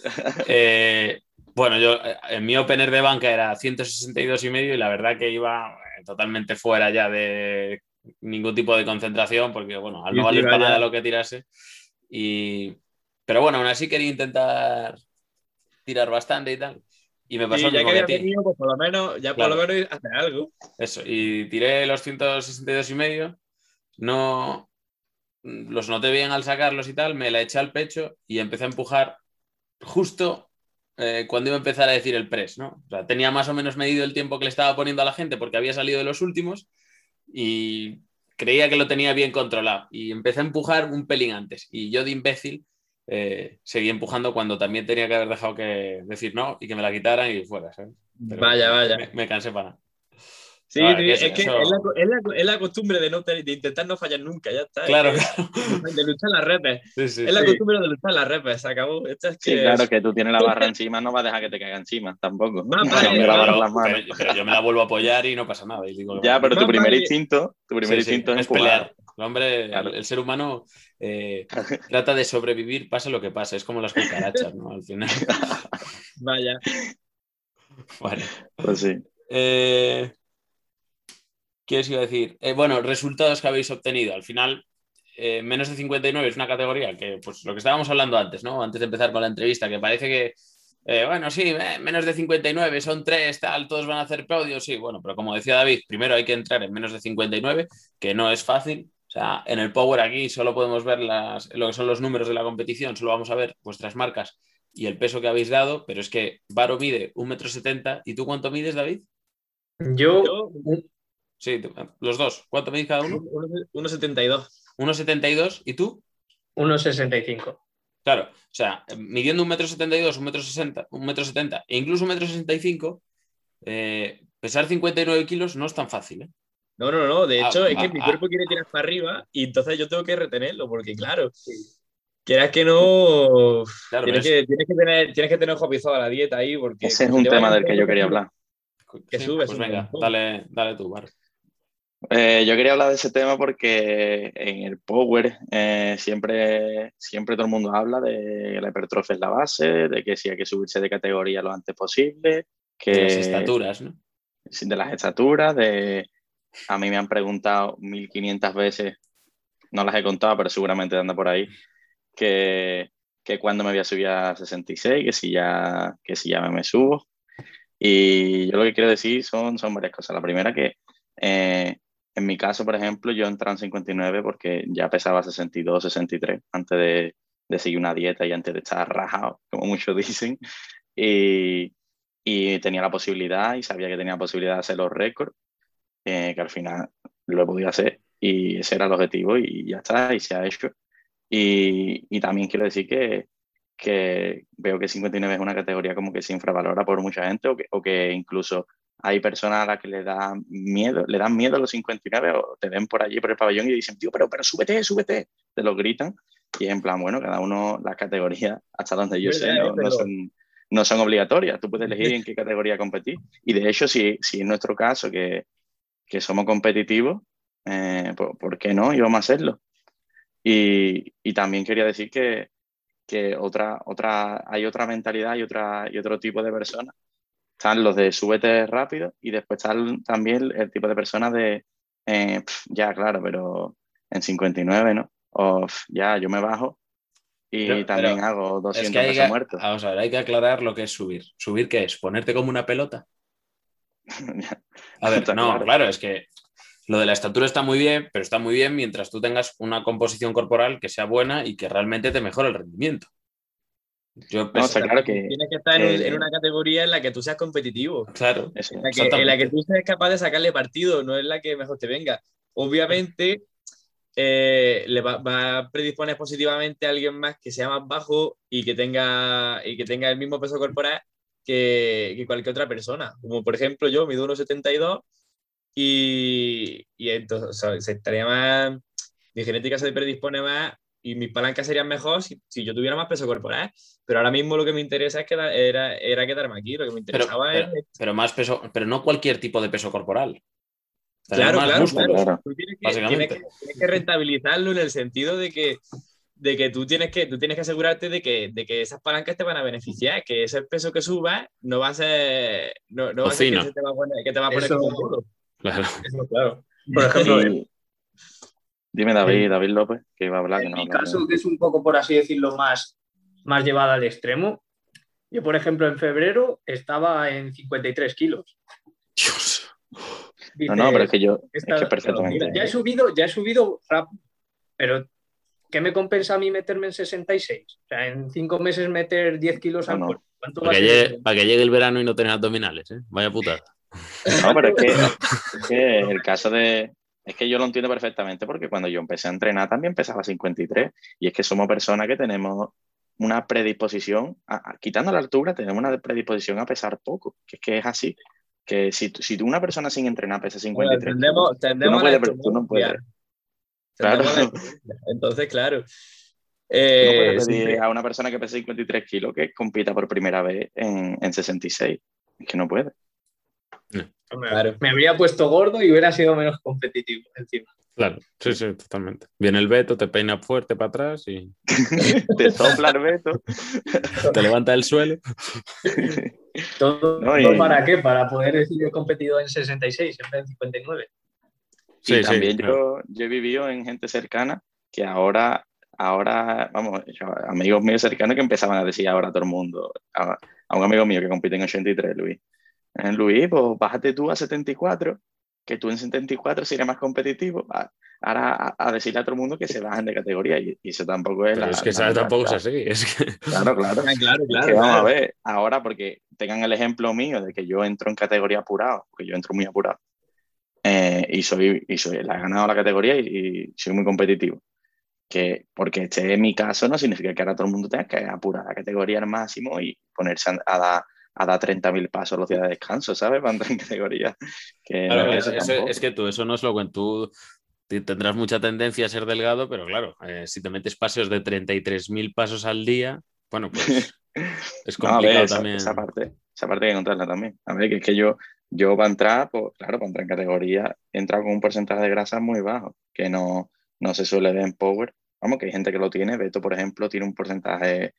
eh, bueno, yo en mi opener de banca era 162 y medio y la verdad que iba eh, totalmente fuera ya de ningún tipo de concentración porque bueno, al no valer para nada lo que tirase. Y, pero bueno, aún así quería intentar tirar bastante y tal. Y me pasó ya que había tenido, pues por lo menos, ya por lo menos hacer algo. Eso, y tiré los 162 y medio. No, los noté bien al sacarlos y tal, me la eché al pecho y empecé a empujar justo eh, cuando iba a empezar a decir el press, ¿no? O sea, tenía más o menos medido el tiempo que le estaba poniendo a la gente porque había salido de los últimos y creía que lo tenía bien controlado y empecé a empujar un pelín antes y yo de imbécil eh, seguí empujando cuando también tenía que haber dejado que decir no y que me la quitaran y fuera, vaya, vaya. Me, me cansé para nada. Sí, es, que es, la, es, la, costumbre de, no, de intentar no fallar nunca, ya está. Claro, De luchar las repes. es la costumbre de luchar las repes, se acabó. es que sí, claro, que tú tienes la barra encima, no va a dejar que te caiga encima tampoco. No, pero, yo me la vuelvo a apoyar y no pasa nada. Y digo, ya, pero tu primer instinto, tu primer instinto es, pelear. El hombre, el, ser humano eh, trata de sobrevivir, pase lo que pase. Es como las cucarachas, ¿no? Al final. Vaya. Bueno. Pues sí. Eh, ¿Qué os iba a decir? Eh, bueno, resultados que habéis obtenido. Al final, eh, menos de 59 es una categoría que, pues lo que estábamos hablando antes, ¿no? Antes de empezar con la entrevista, que parece que, eh, bueno, sí, menos de 59, son tres, tal, todos van a hacer podios, sí, bueno, pero como decía David, primero hay que entrar en menos de 59, que no es fácil. O sea, en el Power aquí solo podemos ver las, lo que son los números de la competición, solo vamos a ver vuestras marcas y el peso que habéis dado, pero es que Varo mide 1,70 m. ¿Y tú cuánto mides, David? Yo, Sí, los dos. ¿Cuánto medís cada uno? 1,72. 1,72. ¿Y tú? 1,65. Claro, o sea, midiendo un metro 72, un metro 60, un metro 70 e incluso un metro 65, eh, pesar 59 kilos no es tan fácil. ¿eh? No, no, no. De ah, hecho, es que ah, mi ah. cuerpo quiere tirar para arriba y entonces yo tengo que retenerlo, porque claro, quieras que no. tienes, que, tener, tienes que tener ojo a la dieta ahí. Porque Ese es un tema del que yo quería hablar. Que sube, pues venga, dale, dale tú, Bar. Eh, yo quería hablar de ese tema porque en el Power eh, siempre, siempre todo el mundo habla de la hipertrofia es la base, de que sí hay que subirse de categoría lo antes posible. Que, de las estaturas, ¿no? De las estaturas, de... A mí me han preguntado 1500 veces, no las he contado, pero seguramente anda por ahí, que, que cuando me voy a subir a 66, que si ya, que si ya me, subo. Y yo lo que quiero decir son, son varias cosas. La primera que eh, en mi caso, por ejemplo, yo entré en 59 porque ya pesaba 62, 63 antes de, de seguir una dieta y antes de estar rajado, como muchos dicen. Y, y, tenía la posibilidad y sabía que tenía la posibilidad de hacer los récords, eh, que al final lo he podido hacer y ese era el objetivo y ya está, y se ha hecho. Y, y también quiero decir que, que, veo que 59 es una categoría como que se infravalora por mucha gente o que, o que incluso hay personas a las que le dan miedo, le dan miedo a los 59 o te ven por allí por el pabellón y dicen, tío, pero, pero súbete, súbete, te lo gritan. Y es en plan, bueno, cada uno, las categorías, hasta donde yo sé, no, no, son, no son obligatorias. Tú puedes elegir en qué categoría competir. Y de hecho, si, si es nuestro caso que, que somos competitivos, eh, ¿por, qué no? Y vamos a hacerlo. Y, y también quería decir que, que otra, otra, hay otra mentalidad y, otra, y otro tipo de personas están los de súbete rápido y después están también el tipo de personas de, eh, ya, claro, pero en 59, ¿no? O ya, yo me bajo y también hago 200 pesos muertos. Vamos a ver, hay que aclarar lo que es subir. ¿Subir qué es? ¿Ponerte como una pelota? a ver, no, claro. es que lo de la estatura está muy bien, pero está muy bien mientras tú tengas una composición corporal que sea buena y que realmente te mejore el rendimiento. Yo no, claro que, tienes que estar en, una categoría en la que tú seas competitivo. Claro. En la, que, tú seas capaz de sacarle partido, no es la que mejor te venga. Obviamente, eh, le va, a predisponer positivamente a alguien más que sea más bajo y que tenga, y que tenga el mismo peso corporal que, que cualquier otra persona. Como por ejemplo, yo mido 1,72 y, y entonces se estaría más. Mi genética se predispone más y mis palancas serían mejor si, si, yo tuviera más peso corporal. Pero ahora mismo lo que me interesa es que era, era quedarme aquí. Lo que me interesaba pero, pero, más peso, pero no cualquier tipo de peso corporal. Claro, claro, claro. tienes, que, rentabilizarlo en el sentido de que, de que, tú, tienes que tú tienes que asegurarte de que, de que esas palancas te van a beneficiar, que ese peso que subas no va a ser, no, no va a ser que, te va a poner, que te va a poner Eso, Claro. Eso, claro. Por ejemplo, Dime David, David López, que iba a hablar. En mi caso, que es un poco, por así decirlo, más, más llevada al extremo. Yo, por ejemplo, en febrero estaba en 53 kilos. Dios. no, no, pero es que yo, es que perfectamente. ya he subido, ya he subido rápido, pero ¿qué me compensa a mí meterme en 66? O sea, en cinco meses meter 10 kilos al no, para, que llegue, para que llegue el verano y no tener abdominales, ¿eh? Vaya putada. No, pero es que, es que el caso de, es que yo lo entiendo perfectamente porque cuando yo empecé a entrenar también pesaba 53 y es que somos personas que tenemos una predisposición, quitando la altura, tenemos una predisposición a pesar poco, que es que es así, que si, si una persona sin entrenar pesa 53, tendemos, tú no puedes, Claro. Entonces, claro. no puedes eh, a una persona que pesa 53 kilos que compita por primera vez en, en 66. Es que no puede. Me habría puesto gordo y hubiera sido menos competitivo encima. Claro, sí, sí, totalmente. Viene el veto, te peina fuerte para atrás y. te sopla el veto. te levanta del suelo. ¿Todo, para qué? Para poder decir que he competido en 66 en vez de 59. Sí, y también yo, yo he vivido en gente cercana que ahora, ahora vamos, amigos míos cercanos que empezaban a decir ahora a todo el mundo, a, a un amigo mío que compite en 83, Luis, en Luis, pues bájate tú a 74, que tú en 74 sería más competitivo. Ahora a, decirle a todo el mundo que se bajen de categoría y, eso tampoco es. la, es que tampoco es así. Es que... Claro, claro. claro, claro, vamos a ver, ahora porque tengan el ejemplo mío de que yo entro en categoría apurado, porque yo entro muy apurado. Eh, y soy, y soy, la he ganado la categoría y, soy muy competitivo. Que porque este es mi caso no significa que ahora todo el mundo tenga que apurar la categoría al máximo y ponerse a, dar a dar 30.000 pasos los días de descanso, ¿sabes? Para entrar en categoría. es, que tú, eso no es lo que tú tendrás mucha tendencia a ser delgado, pero claro, eh, si te metes pasos de 33.000 pasos al día, bueno, pues es complicado también. Esa, parte, esa parte hay que encontrarla también. A ver, que es que yo, yo para entrar, pues claro, para entrar en categoría, he entrado con un porcentaje de grasa muy bajo, que no, no se suele ver en Power. Vamos, que hay gente que lo tiene. Beto, por ejemplo, tiene un porcentaje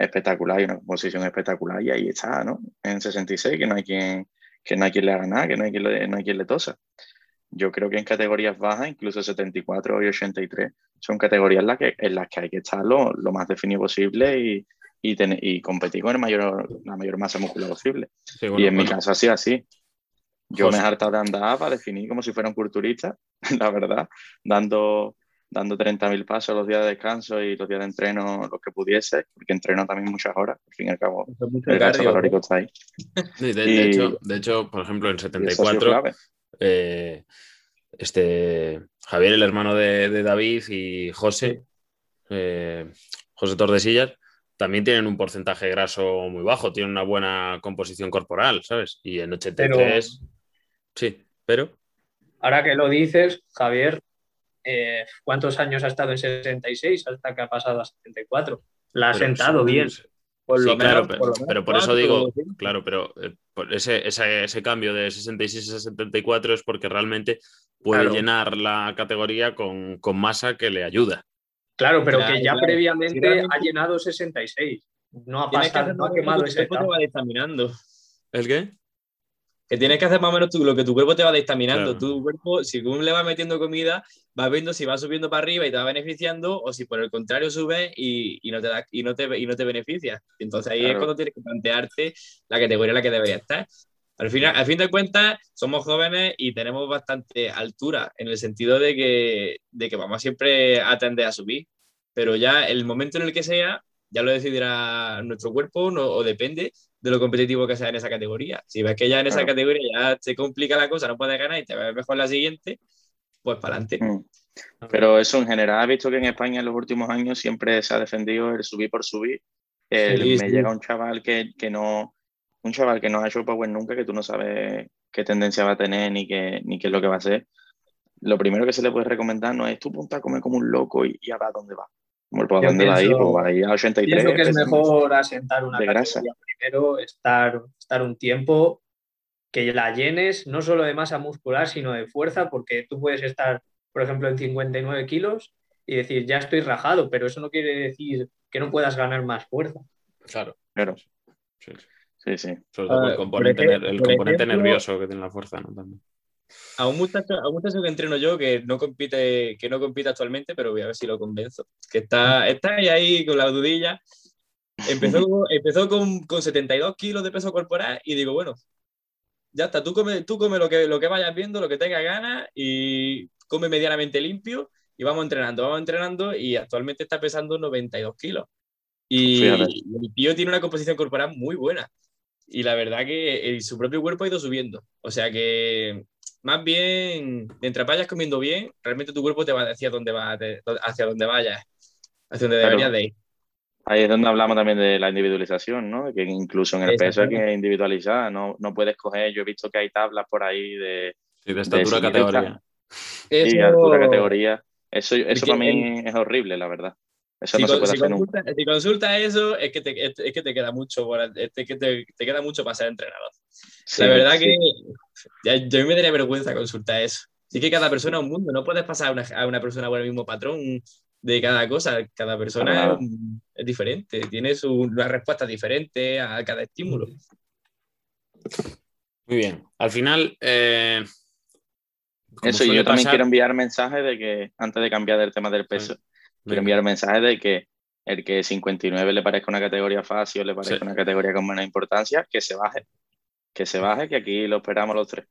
espectacular y una composición espectacular y ahí está, ¿no? En 66, que no hay quien, que no hay quien le haga nada, que no hay quien le, no hay quien le tosa. Yo creo que en categorías bajas, incluso 74 y 83, son categorías en las que, en las que hay que estar lo, más definido posible y, y, y competir con el mayor, la mayor masa muscular posible. y en mi caso ha sido así. Yo me he hartado de andar para definir como si fuera un culturista, la verdad, dando dando 30.000 pasos los días de descanso y los días de entreno, los que pudiese, porque entreno también muchas horas, al fin y al cabo, el gasto calórico está ahí. de, hecho, de, hecho, por ejemplo, en 74, eh, este, Javier, el hermano de, David, y José, eh, José Tordesillas, también tienen un porcentaje graso muy bajo, tienen una buena composición corporal, ¿sabes? Y en 83, sí, pero... Ahora que lo dices, Javier, eh, ¿cuántos años ha estado en 66 hasta que ha pasado a 74? La ha sentado bien. Por lo claro, pero, por eso digo, claro, pero eh, ese, ese, cambio de 66 a 74 es porque realmente puede llenar la categoría con, con, masa que le ayuda. Claro, pero que ya previamente ha llenado 66. No ha pasado, no ha quemado ese. ¿El qué? Que tienes que hacer más o menos lo que tu cuerpo te va dictaminando. Tu cuerpo, si tú le vas metiendo comida, vas viendo si va subiendo para arriba y te va beneficiando o si por el contrario sube y, y no, te da, y, no, te, y no te beneficia. Entonces ahí es cuando tienes que plantearte la categoría en la que debería estar. Al, final, al fin de cuentas, somos jóvenes y tenemos bastante altura en el sentido de que, de que vamos siempre a tender a subir. Pero ya el momento en el que sea, ya lo decidirá nuestro cuerpo o depende de lo competitivo que sea en esa categoría. Si ves que ya en esa categoría ya se complica la cosa, no puedes ganar y te ves mejor la siguiente, pues para adelante. Mm. Pero eso en general, he visto que en España en los últimos años siempre se ha defendido el subir por subir. me llega un chaval que, que, no un chaval que no ha hecho Power nunca, que tú no sabes qué tendencia va a tener ni qué, ni qué es lo que va a hacer. Lo primero que se le puede recomendar no es tú ponte a comer como un loco y, y a ver dónde va. Como el pues ahí, pues ahí a 83. Pienso que es mejor asentar una categoría primero, estar, estar un tiempo que la llenes no solo de masa muscular, sino de fuerza, porque tú puedes estar, por ejemplo, en 59 kilos y decir, ya estoy rajado, pero eso no quiere decir que no puedas ganar más fuerza. Claro. Claro. Sí, sí. Sobre todo el ah, componente, nervioso que tiene la fuerza, ¿no? También a un muchacho, a un muchacho que entreno yo que no compite, que no compite actualmente, pero voy a ver si lo convenzo. Que está, está ahí, con la dudilla. Empezó, empezó con, con, 72 kilos de peso corporal y digo, bueno, ya está, tú come, tú come lo, que, lo que vayas viendo, lo que tengas ganas y come medianamente limpio y vamos entrenando, vamos entrenando y actualmente está pesando 92 kilos. Y, y el tío tiene una composición corporal muy buena. Y la verdad que su propio cuerpo ha ido subiendo. O sea que más bien, mientras vayas comiendo bien, realmente tu cuerpo te va a decir dónde va, hacia dónde vayas, hacia dónde deberías de ir. Ahí es donde hablamos también de la individualización, ¿no? Que incluso en el peso hay que individualizar, no, no puedes coger, yo he visto que hay tablas por ahí de... Sí, de estatura categoría. Sí, de estatura categoría. Eso, eso para mí es horrible, la verdad. Eso si, no se puede hacer consulta, nunca. Si consultas eso, es que te, es, que te queda mucho, es que te, te, queda mucho para ser entrenador. la verdad que ya, yo me daría vergüenza consultar eso. Sí que cada persona es un mundo, no puedes pasar a una, a una persona por el mismo patrón de cada cosa. Cada persona es, diferente, tiene su, una respuesta diferente a cada estímulo. Muy bien. Al final, eh, eso, yo también quiero enviar mensajes de que, antes de cambiar del tema del peso, Quiero enviar mensajes de que el que 59 le parezca una categoría fácil o le parezca una categoría con menos importancia, que se baje. Que se baje, que aquí lo esperamos los tres.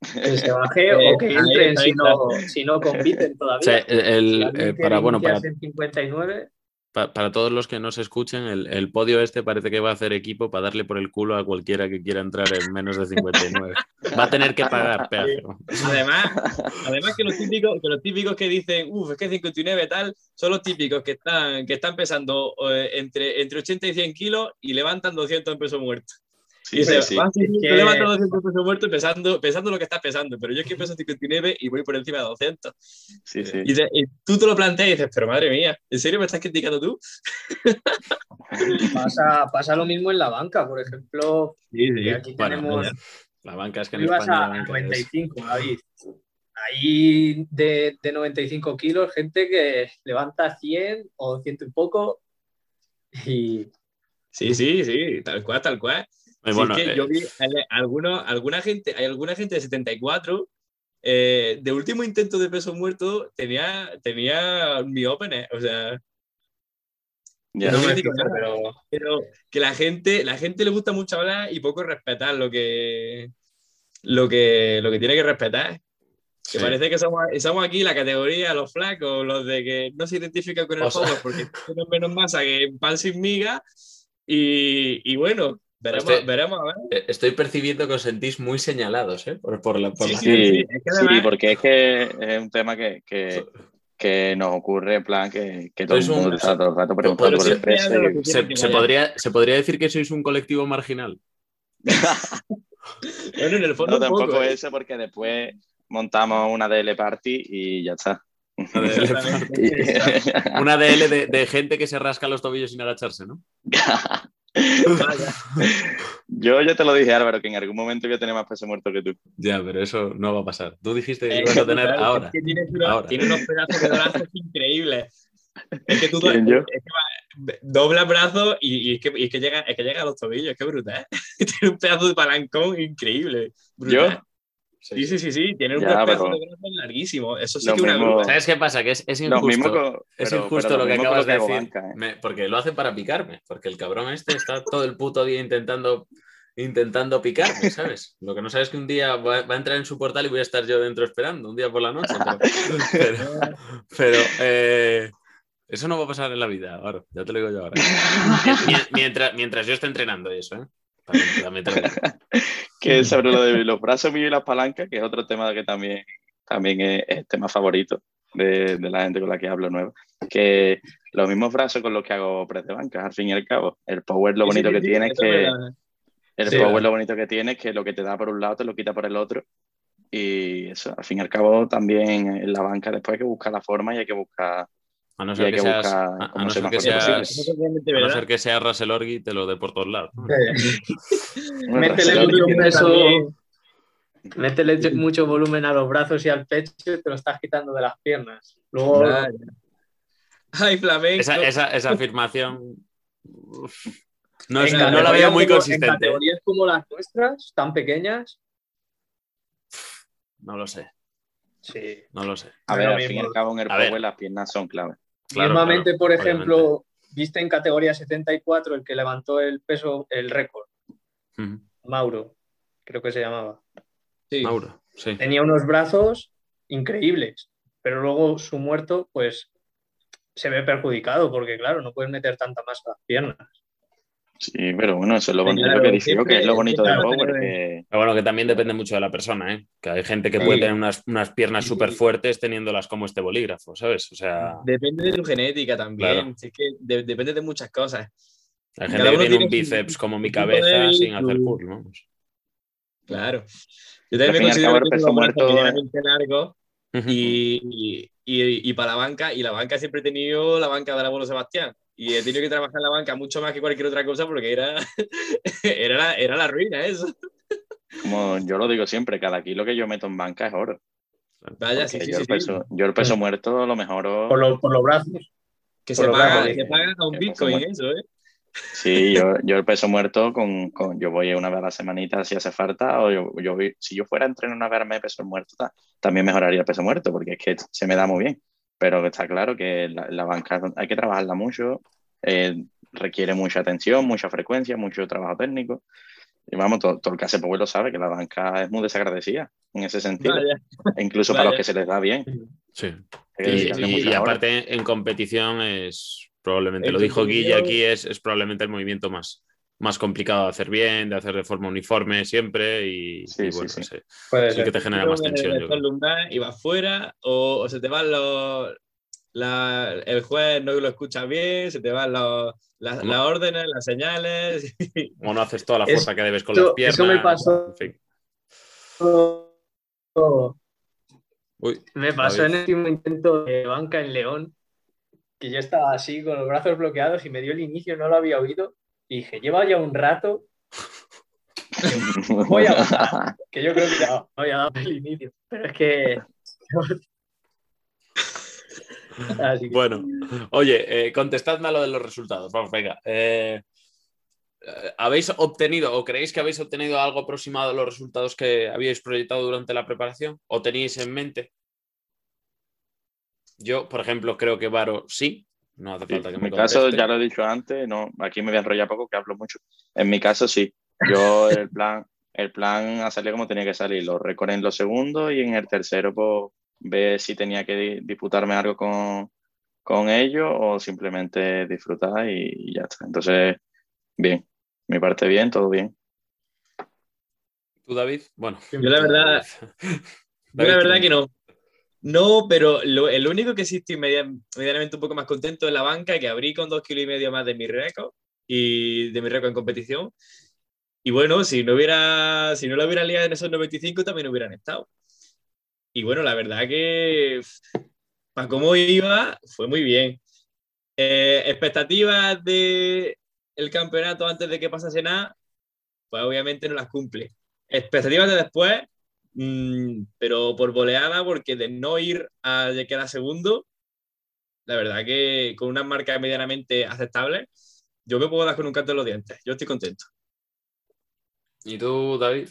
Que se baje o que entren si no, si no compiten todavía. el, eh, para, bueno, para, 59 para, todos los que no se escuchen, el, podio este parece que va a hacer equipo para darle por el culo a cualquiera que quiera entrar en menos de 59. va a tener que pagar Además, además que, los típicos, que los típicos que dicen, uff, es que 59 tal, son los típicos que están, que están pesando eh, entre, entre 80 y 100 kilos y levantan 200 en peso muerto. Sí, sí, sí. Yo levanto 200 pesos muertos pesando, pesando lo que estás pesando, pero yo es que peso 59 y voy por encima de 200. Sí, sí. Y, tú te lo planteas y dices, pero madre mía, ¿en serio me estás criticando tú? pasa, pasa lo mismo en la banca, por ejemplo. Sí, sí. Aquí tenemos. La banca es que en España. A 95, David. Ahí de, de 95 kilos, gente que levanta 100 o 100 y poco. Y. Sí, sí, sí, tal cual, tal cual. Bueno, que yo eh, vi algunos, alguna gente, hay alguna gente de 74 eh, de último intento de peso muerto tenía, tenía mi opener, o sea. Ya no me digo nada, pero... que la gente, la gente le gusta mucho hablar y poco respetar lo que, lo que, lo que tiene que respetar. Que parece que somos, somos, aquí la categoría, los flacos, los de que no se identifican con el juego porque tienen menos masa que pan sin miga. Y, y bueno, Veremos, veremos, a ver. Eh, estoy percibiendo que os sentís muy señalados, ¿eh? Por, la, sí, sí, porque es que es un tema que, que nos ocurre en plan que, que todo el un- mundo está todo el rato preguntando por el precio. que- Se, que podría, ¿Se podría decir que sois un colectivo marginal? Bueno, en el fondo No, un poco, tampoco ¿eh? eso, porque después montamos una DL Party y ya está. Una DL de, de gente que se rasca los tobillos sin agacharse, ¿no? Yo ya te lo dije, Álvaro, que en algún momento voy a tener más peso muerto que tú. Ya, pero eso no va a pasar. Tú dijiste que Eh, ibas a tener claro, ahora. es que tienes unos, ahora. tiene unos pedazos de brazos increíbles. Es que tú es que va- doblas brazos y, y es que, y es que llega, es que llega a los tobillos, es que brutal. tiene un pedazo de palancón increíble. Brutal. ¿Yo? Sí, sí, sí, sí. Tiene un Ya, pedazo pero- de brazos larguísimo. Eso sí Lo que una mismo-. ¿Sabes qué pasa? Que es, es injusto. con- es injusto pero lo que acabas de decir. banca, ¿eh? Me- porque lo hace para picarme. Porque el cabrón este está todo el puto día intentando, intentando picarme, ¿sabes? Lo que no sabes es que un día va, va a entrar en su portal y voy a estar yo dentro esperando, un día por la noche. Pero, pero- pero, eh, eso no va a pasar en la vida, ahora, ya te lo digo yo ahora. Mien- mien- Mientras, mientras yo esté entrenando eso, ¿eh? Que sobre lo de los brazos míos y las palancas, que es otro tema que también, también es, es tema favorito de, de la gente con la que hablo nuevo, que los mismos brazos con los que hago press de bancas, al fin y al cabo. El power lo Sí, bonito sí, que sí, tiene es que verdad. el Sí, power verdad. lo bonito que tiene es que lo que te da por un lado te lo quita por el otro. Y eso, al fin y al cabo, también en la banca después hay que buscar la forma y hay que buscar A no ser que que seas, a- no ser que seas, a no ser que seas Russell Orgi te lo dé por todos lados. Métele tiene peso, métele mucho volumen a los brazos y al pecho y te lo estás quitando de las piernas. Luego. Ay, flamenco. Esa, esa, esa afirmación uf, no, es- en no la veo muy como- En consistente. ¿eh? categorías como las nuestras, tan pequeñas, No lo sé, sí. no lo sé. A ver, al fin y al cabo, en el power las piernas son clave. Claro, por obviamente. ejemplo, viste en categoría 74 el que levantó el peso, el récord. Mauro, creo que se llamaba. Sí. Mauro, sí. Tenía unos brazos increíbles, pero luego su muerto, pues se ve perjudicado porque, claro, no puedes meter tanta masa a las piernas. Sí, pero bueno, eso es lo, bonito claro, que dice yo, que es lo bonito del power, va a que Pero bueno, que también depende mucho de la persona, ¿eh? Que hay gente que Sí. puede tener unas, unas piernas Sí. súper fuertes teniéndolas como este bolígrafo, ¿sabes? O sea, Depende de tu genética también. Claro. Si Es que de- depende de muchas cosas. hay cada gente que tiene un bíceps como mi cabeza sin hacer curl, ¿no? Claro. Yo también me considero que peso tengo muerto- Ujú. y, y, y- y para la banca, y la banca siempre he tenido la banca del abuelo Sebastián. Y he tenido que trabajar en la banca mucho más que cualquier otra cosa porque era, era, la, era la ruina eso. como yo lo digo siempre, cada kilo que yo meto en banca es oro. Vaya, sí, sí, yo, sí, el sí. peso, yo el peso muerto lo mejoro. Por, lo- por los brazos. Que por se lo paga, brazos, se paga a un que bitcoin eso, ¿eh? Sí, yo, yo el peso muerto con, con- yo voy una vez a la semanita si hace falta, o yo, yo voy- si yo fuera a entrenar una vez al mes peso muerto, ta- también mejoraría el peso muerto, porque es que se me da muy bien. Pero está claro que la, la banca hay que trabajarla mucho, eh, requiere mucha atención, mucha frecuencia, mucho trabajo técnico. Y vamos, todo, todo el que hace Power lo sabe, que la banca es muy desagradecida en ese sentido, Vaya. e incluso para Vaya. los que se les da bien. Sí. Y, y- y aparte en competición es probablemente, En lo dijo Guille aquí, es, es probablemente el movimiento más, más complicado de hacer bien, de hacer de forma uniforme siempre y, Sí, y bueno, sí. sí, sí que te genera más en el tensión. lumbar y vas fuera, o, o se te van los. la- el juez no lo escucha bien, se te van los- las, No. las órdenes, las señales. O no haces toda la Es- fuerza que debes con las piernas. eso me pasó. en fin. Uy, Me pasó en el último intento de banca en León, que yo estaba así con los brazos bloqueados y me dio el inicio, no lo había oído. Dije, lleva ya un rato voy a votar, que yo creo que ya había dado el inicio. Pero es que- Bueno, oye, eh, contestadme a lo de los resultados. Vamos, venga. Eh, eh, ¿Habéis obtenido o creéis que habéis obtenido algo aproximado a los resultados que habíais proyectado durante la preparación? ¿O teníais en mente? Yo, por ejemplo, creo que Varo sí. No hace falta que En me mi caso, conteste. ya lo he dicho antes, no, aquí me voy a enrollar poco, que hablo mucho. En mi caso, sí. Yo, el plan, el plan ha salido como tenía que salir. Los récords en los segundos y en el tercero, pues, ver si tenía que di- disputarme algo con, con ellos o simplemente disfrutar y, y ya está. Entonces, bien. Mi parte bien, todo bien. ¿Tú, David? Bueno. Yo la verdad, yo la verdad que no. No, pero el único que sí estoy medianamente un poco más contento es la banca, que abrí con dos kilos y medio más de mi récord y de mi récord en competición. Y bueno, si no hubiera, si no lo hubiera liado en esos 95, también hubieran estado. Y bueno, la verdad que para cómo iba, fue muy bien. Eh, expectativas de el campeonato antes de que pasase nada, pues obviamente no las cumple. Expectativas de después, mm, pero por boleada, porque de no ir a quedar segundo, la verdad que con una marca medianamente aceptable, yo me puedo dar con un canto en los dientes. Yo estoy contento. ¿Y tú, David?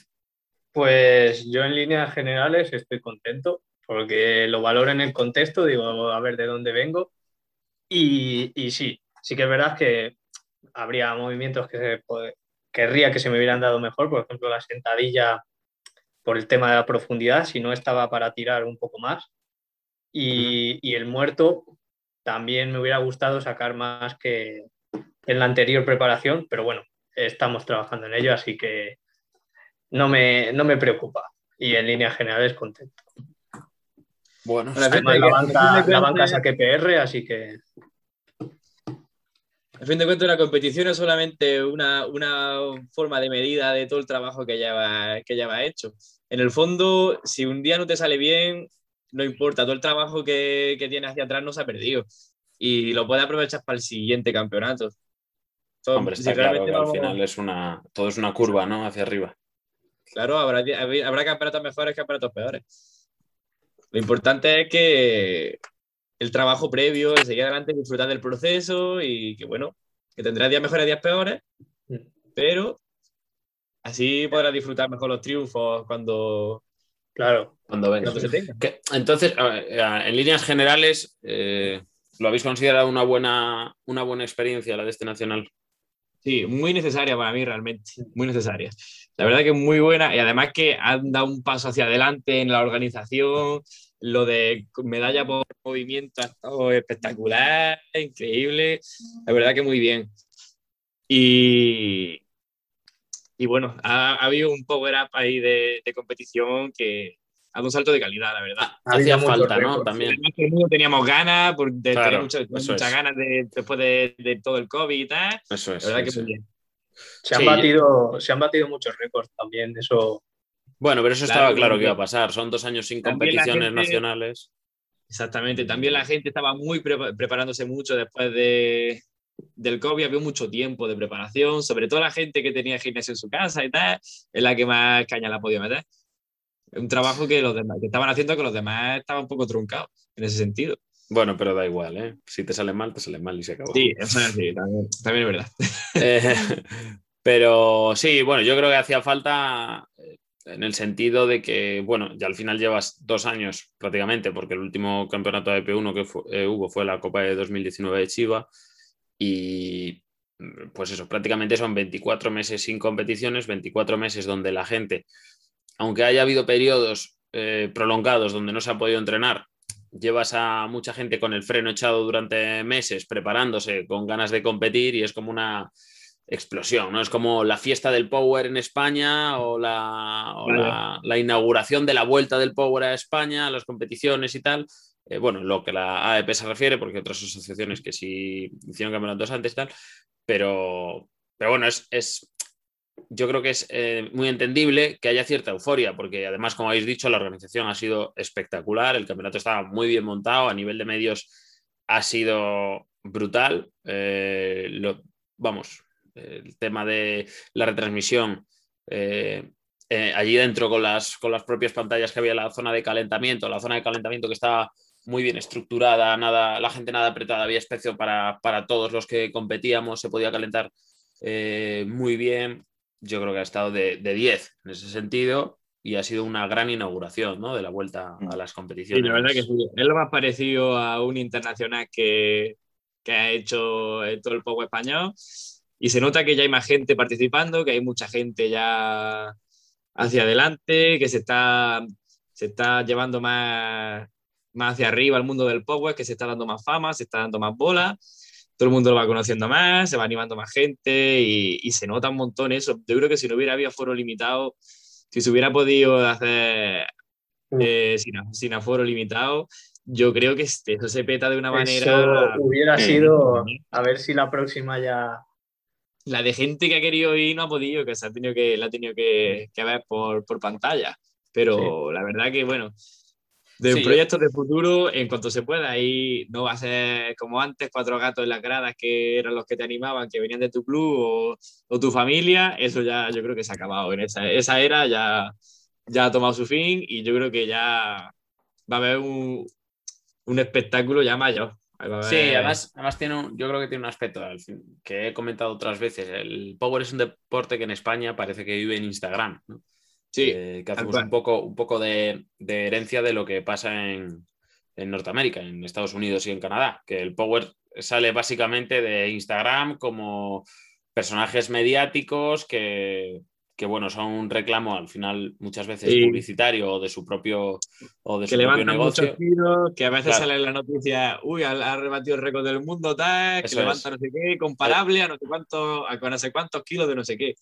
Pues yo en líneas generales estoy contento porque lo valoro en el contexto, digo, a ver de dónde vengo. Y, y sí, sí que es verdad que habría movimientos que querría que se me hubieran dado mejor, por ejemplo, la sentadilla por el tema de la profundidad, si no estaba para tirar un poco más. Y, y el muerto también me hubiera gustado sacar más que en la anterior preparación, pero bueno, estamos trabajando en ello, así que no me, no me preocupa. Y en líneas generales contento. Bueno, la, banca, la banca saque PR, así que a fin de cuentas, la competición es solamente una, una, forma de medida de todo el trabajo que lleva, que lleva hecho. En el fondo, si un día no te sale bien, no importa, todo el trabajo que, que tienes hacia atrás no se ha perdido y lo puedes aprovechar para el siguiente campeonato. Hombre, está claro que al final es una, todo es una curva, ¿no? Hacia arriba. Claro, habrá, habrá campeonatos mejores, campeonatos peores. Lo importante es que el trabajo previo, el seguir adelante, disfrutar del proceso y que, bueno, que tendrás días mejores, días peores, mm. pero así podrás disfrutar mejor los triunfos cuando, claro, cuando venga. entonces, en líneas generales, eh, ¿lo habéis considerado una buena, una buena experiencia la de este nacional? Sí, muy necesaria para mí realmente, muy necesaria. La verdad que muy buena y además que han dado un paso hacia adelante en la organización, lo de medalla por movimiento ha estado espectacular, increíble. La verdad que muy bien. Y, y bueno, ha, habido un power up ahí de, competición que ha dado un salto de calidad, la verdad. Hacía falta, ¿no? También. teníamos ganas, muchas ganas de, después de, todo el COVID y tal. Eso es. La verdad que muy bien. Se han, batido, se han batido muchos récords también, eso bueno, pero eso estaba claro que iba a pasar. Son dos años sin competiciones nacionales. Exactamente. También la gente estaba muy preparándose mucho después de, del COVID. Había mucho tiempo de preparación, sobre todo la gente que tenía gimnasio en su casa y tal, es la que más caña la podía meter. Un trabajo que los demás que estaban haciendo que los demás estaban un poco truncados en ese sentido. Bueno, pero da igual, ¿eh? Si te sale mal, te sale mal y se acabó. Sí, eso es así, también, es verdad. Eh, pero sí, bueno, yo creo que hacía falta en el sentido de que, bueno, ya al final llevas dos años prácticamente, porque el último campeonato de P1 que eh, hubo fue la Copa de 2019 de Chiva, y pues eso, prácticamente son 24 meses sin competiciones, 24 meses donde la gente, aunque haya habido periodos eh, prolongados donde no se ha podido entrenar, llevas a mucha gente con el freno echado durante meses preparándose con ganas de competir y es como una explosión, ¿no? Es como la fiesta del Power en España o, la, la, inauguración de la vuelta del Power a España, las competiciones y tal. Eh, bueno, lo que la AEP se refiere, porque otras asociaciones que sí hicieron campeonatos antes y tal, pero, pero bueno, es, es yo creo que es eh, muy entendible que haya cierta euforia, porque además, como habéis dicho, la organización ha sido espectacular, el campeonato estaba muy bien montado, a nivel de medios ha sido brutal. Eh, vamos, el tema de la retransmisión. Allí dentro con las, con las propias pantallas que había la zona de calentamiento, la zona de calentamiento que estaba muy bien estructurada, nada, la gente nada apretada, había espacio para, todos los que competíamos, se podía calentar eh, muy bien. Yo creo que ha estado de, 10 en ese sentido y ha sido una gran inauguración ¿no? de la vuelta a las competiciones. Sí, la verdad que sí. Es lo más parecido a un internacional que, que ha hecho todo el poco español y se nota que ya hay más gente participando, que hay mucha gente ya hacia adelante, que se está, se está llevando más, más hacia arriba el mundo del Power, que se está dando más fama, se está dando más bola, todo el mundo lo va conociendo más, se va animando más gente y, y se nota un montón eso. Yo creo que si no hubiera habido foro limitado, si se hubiera podido hacer eh, sin, aforo limitado. Yo creo que este, eso se peta de una manera. hubiera sido. A ver si la próxima ya. La de gente que ha querido ir no ha podido, que se ha tenido que, la ha tenido que, ver por, pantalla. Pero la verdad que, bueno, de un proyecto de futuro, en cuanto se pueda, y no va a ser como antes, cuatro gatos en las gradas que eran los que te animaban, que venían de tu club o, tu familia, eso ya yo creo que se ha acabado. En esa, esa era ya, ya ha tomado su fin y yo creo que ya va a haber un, un espectáculo ya mayor. Sí, además, además tiene yo creo que tiene un aspecto que he comentado otras veces. El Power es un deporte que en España parece que vive en Instagram. ¿no? Sí, eh, que hacemos un poco, un poco de, herencia de lo que pasa en, Norteamérica, en Estados Unidos y en Canadá, que el Power sale básicamente de Instagram como personajes mediáticos que, bueno, son un reclamo al final muchas veces publicitario o de su propio, o de que su propio negocio. que a veces sale en la noticia, uy, ha, rebatido el récord del mundo, tal, que levanta no sé qué, comparable a no sé cuánto, a no sé cuántos kilos de no sé qué.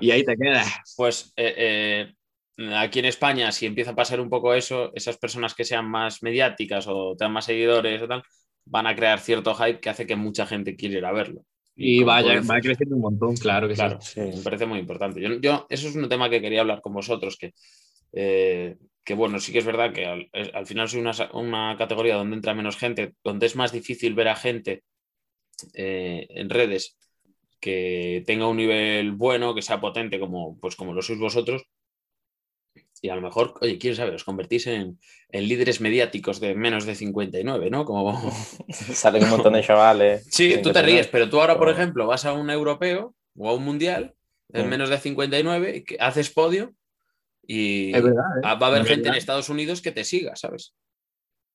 Y ahí te quedas. Pues eh, eh, aquí en España, si empieza a pasar un poco eso, esas personas que sean más mediáticas o tengan más seguidores o tal, van a crear cierto hype que hace que mucha gente quiera ir a verlo. Y, vaya, va creciendo un montón, claro que claro, sí. Me parece muy importante. Yo, eso es un tema que quería hablar con vosotros, que, eh, que bueno, sí que es verdad que al, final soy una, una, categoría donde entra menos gente, donde es más difícil ver a gente eh, en redes que tenga un nivel bueno, que sea potente como, pues como lo sois vosotros, y a lo mejor, oye, quién sabe, os convertís en, líderes mediáticos de menos de 59, ¿no? Como... Salen un montón de chavales. Sí, tú te ríes, pero tú ahora, por ejemplo, vas a un europeo o a un mundial en mm. menos de 59, haces podio y ¿eh? va a haber gente en Estados Unidos que te siga, ¿sabes?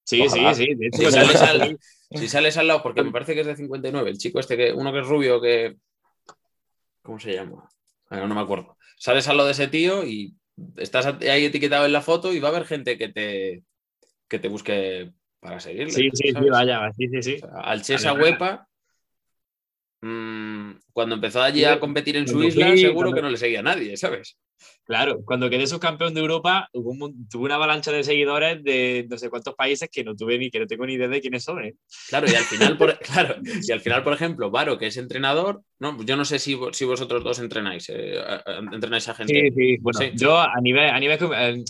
Sí, sí, sí. si, sales al, lado, porque me parece que es de 59, el chico este, que uno que es rubio, que... ¿Cómo se llama? no me acuerdo. Sales al lado de ese tío y estás ahí etiquetado en la foto y va a haber gente que te, que te busque para seguirle. Sí, sí, sí, vaya, sí, sí, sí. al Chesa Huepa, mm, cuando empezó allí a competir en su isla, seguro que no le seguía a nadie, ¿sabes? Claro, cuando quedé subcampeón de Europa, hubo tuve una avalancha de seguidores de no sé cuántos países que no tuve ni que no tengo ni idea de quiénes son. ¿eh? Claro, y al final, por, claro, y al final, por ejemplo, Varo, que es entrenador, no, yo no sé si, si vosotros dos entrenáis, eh, entrenáis a gente. Sí, sí, bueno, yo a nivel, a, nivel,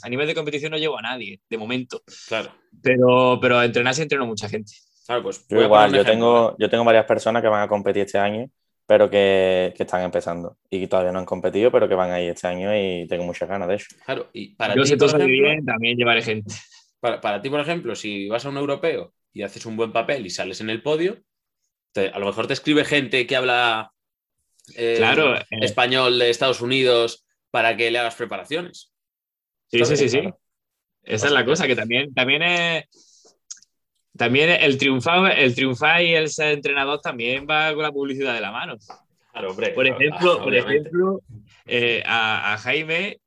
a nivel de competición no llevo a nadie, de momento. Claro. Pero, pero entrenar sí entreno mucha gente. Claro, pues. Yo igual, yo tengo, yo tengo varias personas que van a competir este año pero que, que, están empezando y que todavía no han competido, pero que van ahí este año y tengo muchas ganas de eso. Claro, y para Yo ti, por ejemplo, bien, también llevaré gente. Para, para, ti, por ejemplo, si vas a un europeo y haces un buen papel y sales en el podio, a lo mejor te escribe gente que habla eh, claro, eh. español de Estados Unidos para que le hagas preparaciones. Sí, sí, sí, sí. Esa es la cosa, que también, también es también el triunfar, el triunfar y el ser entrenador también va con la publicidad de la mano. Claro, hombre, por ejemplo, por ejemplo eh, a, Jaime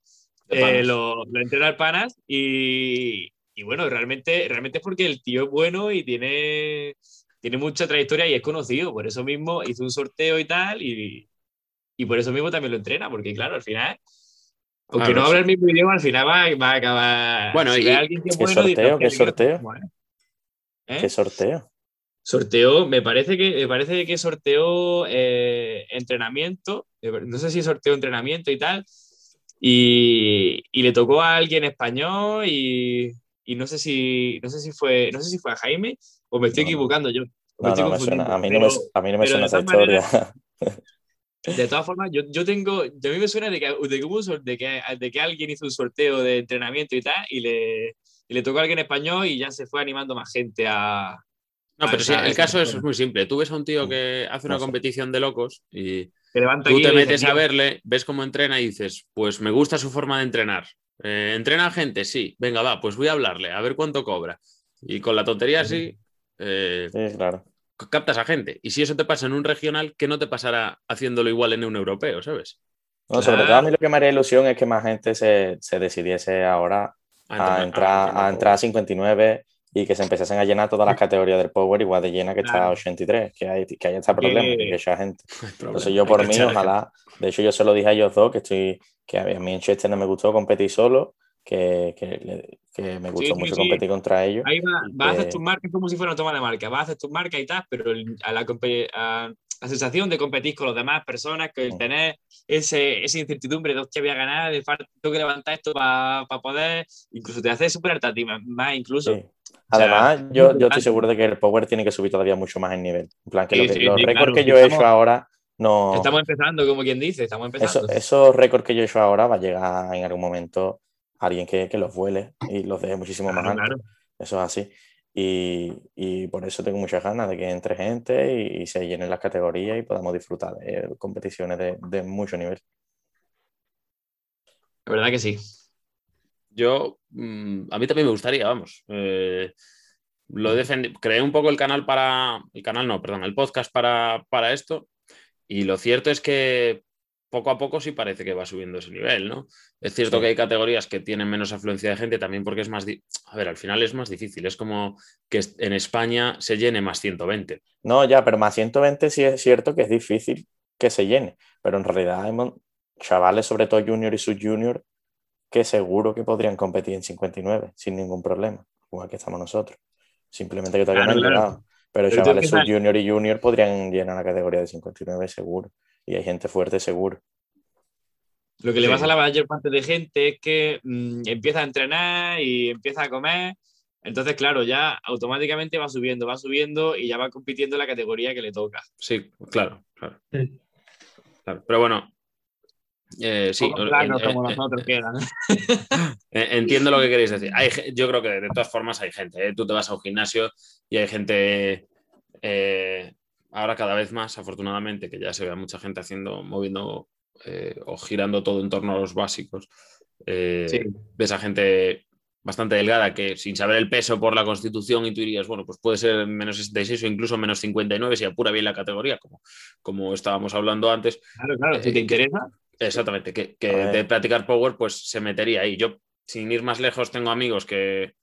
eh, lo, lo, entrena el Panas y, y, bueno, realmente, realmente es porque el tío es bueno y tiene, tiene mucha trayectoria y es conocido. Por eso mismo hizo un sorteo y tal y, y por eso mismo también lo entrena, porque claro, al final aunque no hable el mismo idioma, al final va, va a acabar. Bueno, y alguien que ¿Qué sorteo? ¿Qué sorteo? ¿Eh? ¿Qué sorteo? Sorteo, me parece que, me parece que sorteó eh, entrenamiento, no sé si sorteó entrenamiento y tal, y, le tocó a alguien español y, no sé si no sé si fue no sé si fue a Jaime o me estoy equivocando yo. a mí no me, suena esa historia. de todas formas, yo, yo, tengo, a mí me suena de que, de, que, de que alguien hizo un sorteo de entrenamiento y tal, y le, le tocó a alguien español y ya se fue animando más gente a. No, pero sí, el caso es muy simple. Tú ves a un tío que hace una competición de locos y tú te metes a verle, ves cómo entrena y dices, pues me gusta su forma de entrenar. Eh, ¿Entrena a gente? Sí. Venga, va, pues voy a hablarle, a ver cuánto cobra. Y con la tontería así, eh, sí, claro. captas a gente. Y si eso te pasa en un regional, ¿qué no te pasará haciéndolo igual en un europeo, sabes? No, sobre todo a mí lo que me haría ilusión es que más gente se, se decidiese ahora a, entrar, a, entrar a 59 y que se empezasen a llenar todas las categorías del Power igual de llena que está a 83, que hay, que hay este problema, que haya gente. Entonces yo por mí, ojalá, de hecho yo se lo dije a ellos dos, que estoy, que a mí en Chester no me gustó competir solo que, que, me gustó mucho competir contra ellos. Ahí va, vas a hacer tus marcas como si fuera una toma de marca, vas a hacer tus marcas y tal, pero a la, la sensación de competir con las demás personas, que el tener ese, esa incertidumbre de, hostia, voy a ganar, de tengo que levantar esto para poder, incluso te hace súper a ti, más incluso. Además, yo, yo estoy seguro de que el Power tiene que subir todavía mucho más el nivel. En plan, que los récords que yo he hecho ahora no... Estamos empezando, como quien dice, estamos empezando. esos récords que yo he hecho ahora va a llegar en algún momento alguien que, que los vuele y los deje muchísimo más altos. Eso es así. Y, y, por eso tengo muchas ganas de que entre gente y, se llenen las categorías y podamos disfrutar de competiciones de, de mucho nivel. La verdad que sí. Yo, mm, a mí también me gustaría, vamos. Eh, lo defendí, creé un poco el canal para, el canal no, perdón, el podcast para, para esto y lo cierto es que poco a poco sí parece que va subiendo ese nivel, ¿no? Es cierto que hay categorías que tienen menos afluencia de gente también porque es más... A ver, al final es más difícil, es como que en España se llene más 120. No, ya, pero más 120 sí es cierto que es difícil que se llene, pero en realidad hay chavales, sobre todo junior y subjunior, que seguro que podrían competir en 59 sin ningún problema, igual que estamos nosotros. Simplemente que todavía no han llegado. Pero, chavales subjunior y junior podrían llenar la categoría de 59 seguro y hay gente fuerte seguro. Lo que le pasa a la mayor parte de gente es que mm, empieza a entrenar y empieza a comer. Entonces, claro, ya automáticamente va subiendo, va subiendo y ya va compitiendo en la categoría que le toca. Sí, claro, claro. Pero bueno, eh, sí, entiendo lo que queréis decir. yo creo que de todas formas hay gente. ¿eh? Tú te vas a un gimnasio y hay gente eh, ahora cada vez más, afortunadamente, que ya se ve mucha gente haciendo, moviendo eh, o girando todo en torno a los básicos. Eh, ves a gente bastante delgada que sin saber el peso por la constitución y tú dirías, bueno, pues puede ser menos 66 o incluso menos 59 si apura bien la categoría, como, como estábamos hablando antes. Claro, claro, si te interesa. Exactamente, que, que de practicar power pues se metería ahí. Yo, sin ir más lejos, tengo amigos que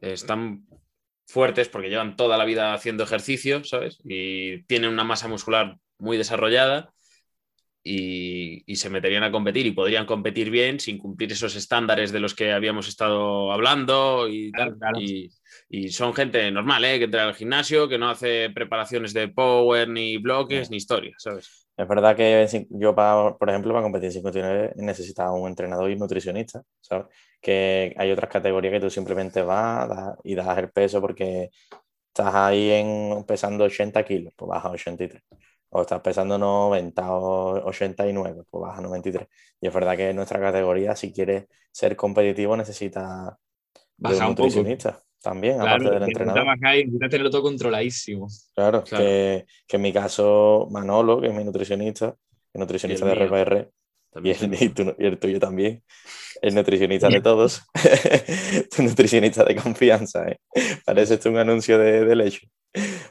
están fuertes porque llevan toda la vida haciendo ejercicio, ¿sabes? Y tienen una masa muscular muy desarrollada y, se meterían a competir y podrían competir bien sin cumplir esos estándares de los que habíamos estado hablando y tal. Y, son gente normal, ¿eh? Que entra al gimnasio, que no hace preparaciones de power, ni bloques, ni historias, ¿sabes? Es verdad que yo, por ejemplo, para competir en 59 necesitaba un entrenador y nutricionista, ¿sabes? Que hay otras categorías que tú simplemente vas y das el peso porque estás ahí en, pesando 80 kilos, pues bajas a 83. O estás pesando 90 o 89, pues bajas a 93. Y es verdad que en nuestra categoría, si quieres ser competitivo, necesitas un nutricionista también, aparte del entrenador. Necesitas tenerlo todo controladísimo. Claro, Que, que, en mi caso, Manolo, que es mi nutricionista, el nutricionista de RPR, y el, y, el tuyo también, el nutricionista de todos, tu nutricionista de confianza, ¿eh? Parece un anuncio de, de leche.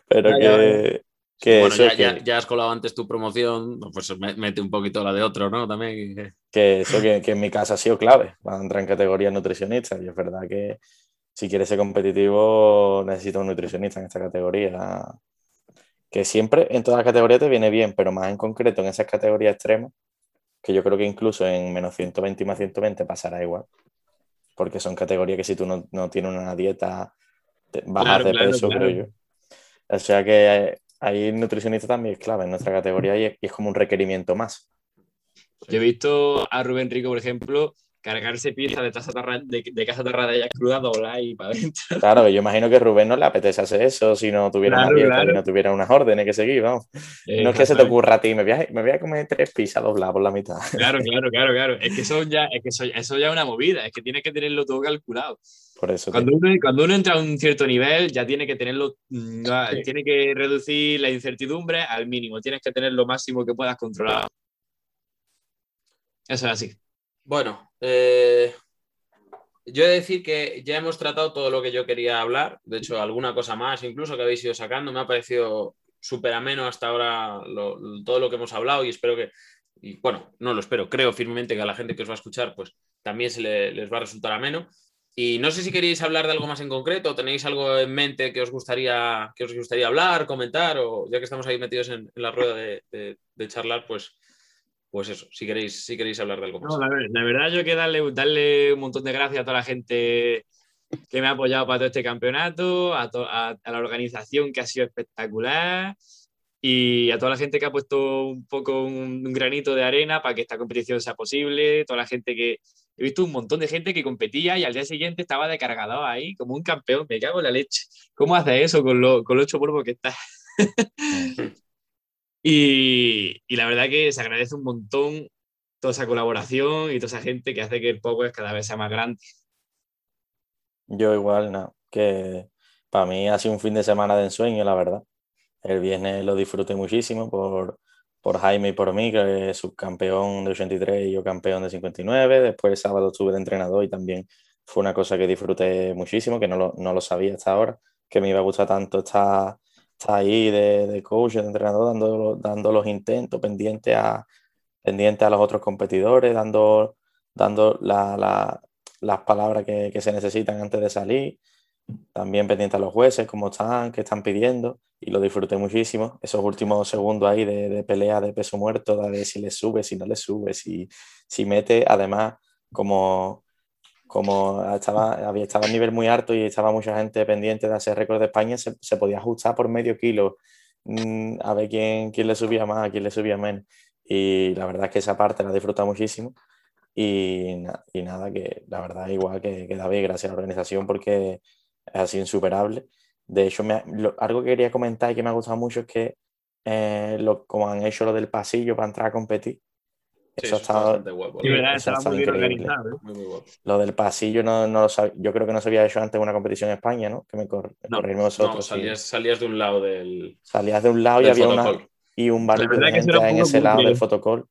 Pero que, que, bueno, ya, ya, ya, has colado antes tu promoción, pues mete un poquito la de otro, ¿no? También. Que eso que, que en mi casa ha sido clave para entrar en categoría nutricionista. Y es verdad que, si quieres ser competitivo, necesitas un nutricionista en esta categoría. Que siempre en todas las categorías te viene bien, pero más en concreto en esas categorías extremas, que yo creo que incluso en menos 120 y más 120 pasará igual. Porque son categorías que si tú no, no tienes una dieta, bajas de peso, creo yo. O sea que ahí el nutricionista también es clave en nuestra categoría y es como un requerimiento más. Yo he visto a Rubén Rico, por ejemplo, cargarse piezas de, taza de, de casa ya cruda, doblar y para adentro. Claro, yo imagino que Rubén no le apetece hacer eso si no tuviera no tuviera unas órdenes que seguir, vamos. no es que se te ocurra a ti, me voy a, me voy a comer tres pizzas dobladas por la mitad. Claro, claro, claro, claro. Es que eso ya es, que eso, eso ya es una movida, es que tienes que tenerlo todo calculado. Por eso cuando, uno, cuando uno entra a un cierto nivel, ya tiene que tenerlo, mm, tiene que reducir la incertidumbre al mínimo, tienes que tener lo máximo que puedas controlar. Eso es así. Bueno, eh, yo he de decir que ya hemos tratado todo lo que yo quería hablar, de hecho alguna cosa más incluso que habéis ido sacando, me ha parecido súper ameno hasta ahora todo lo que hemos hablado y espero que, y bueno, no lo espero, creo firmemente que a la gente que os va a escuchar pues también se les va a resultar ameno. Y no sé si queréis hablar de algo más en concreto, tenéis algo en mente que os gustaría, que os gustaría hablar, comentar, o ya que estamos ahí metidos en, la rueda de charlar, pues pues eso, si queréis, si queréis hablar de algo más. la, verdad, yo que darle, darle un montón de gracias a toda la gente que me ha apoyado para todo este campeonato, a, a, la organización que ha sido espectacular y a toda la gente que ha puesto un poco un, granito de arena para que esta competición sea posible, toda la gente que... He visto un montón de gente que competía y al día siguiente estaba de cargador ahí como un campeón, me cago en la leche. ¿Cómo hace eso con lo, con ocho polvos que está? y, y, la verdad que se agradece un montón toda esa colaboración y toda esa gente que hace que el Power cada vez sea más grande. Yo igual, no, que para mí ha sido un fin de semana de ensueño, la verdad. El viernes lo disfruté muchísimo por, por Jaime y por mí, que es subcampeón de 83 y yo campeón de 59. Después el sábado estuve de entrenador y también fue una cosa que disfruté muchísimo, que no lo, no lo sabía hasta ahora, que me iba a gustar tanto estar, ahí de, de, coach, de entrenador, dando, dando los intentos, pendiente a, pendiente a los otros competidores, dando, dando la, las palabras que, que, se necesitan antes de salir, también pendiente a los jueces, cómo están, qué están pidiendo, y lo disfruté muchísimo. Esos últimos segundos ahí de, de pelea de peso muerto, de si le sube, si no le sube, si, si mete, además, como, como estaba, había, estaba a nivel muy alto y estaba mucha gente pendiente de hacer récord de España, se, se podía ajustar por medio kilo mmm, a ver quién, quién le subía más, a quién le subía menos. Y la verdad es que esa parte la disfruta muchísimo. Y, y, nada, que la verdad igual que, que David, gracias a la organización porque es así insuperable. De hecho, me, lo, algo que quería comentar y que me ha gustado mucho es que eh, lo, como han hecho lo del pasillo para entrar a competir, Sí, eso, ha estado, guapo, sí, verdad, eso muy bien organizado. ¿eh? Muy, muy guapo. Lo del pasillo no, no lo sab... yo creo que no se había hecho antes en una competición en España, ¿no? Que me, cor... no, corrimos nosotros. No, salías, salías, de un lado del. Salías de un lado y había una, y un bar de gente en ese lado del fotocall.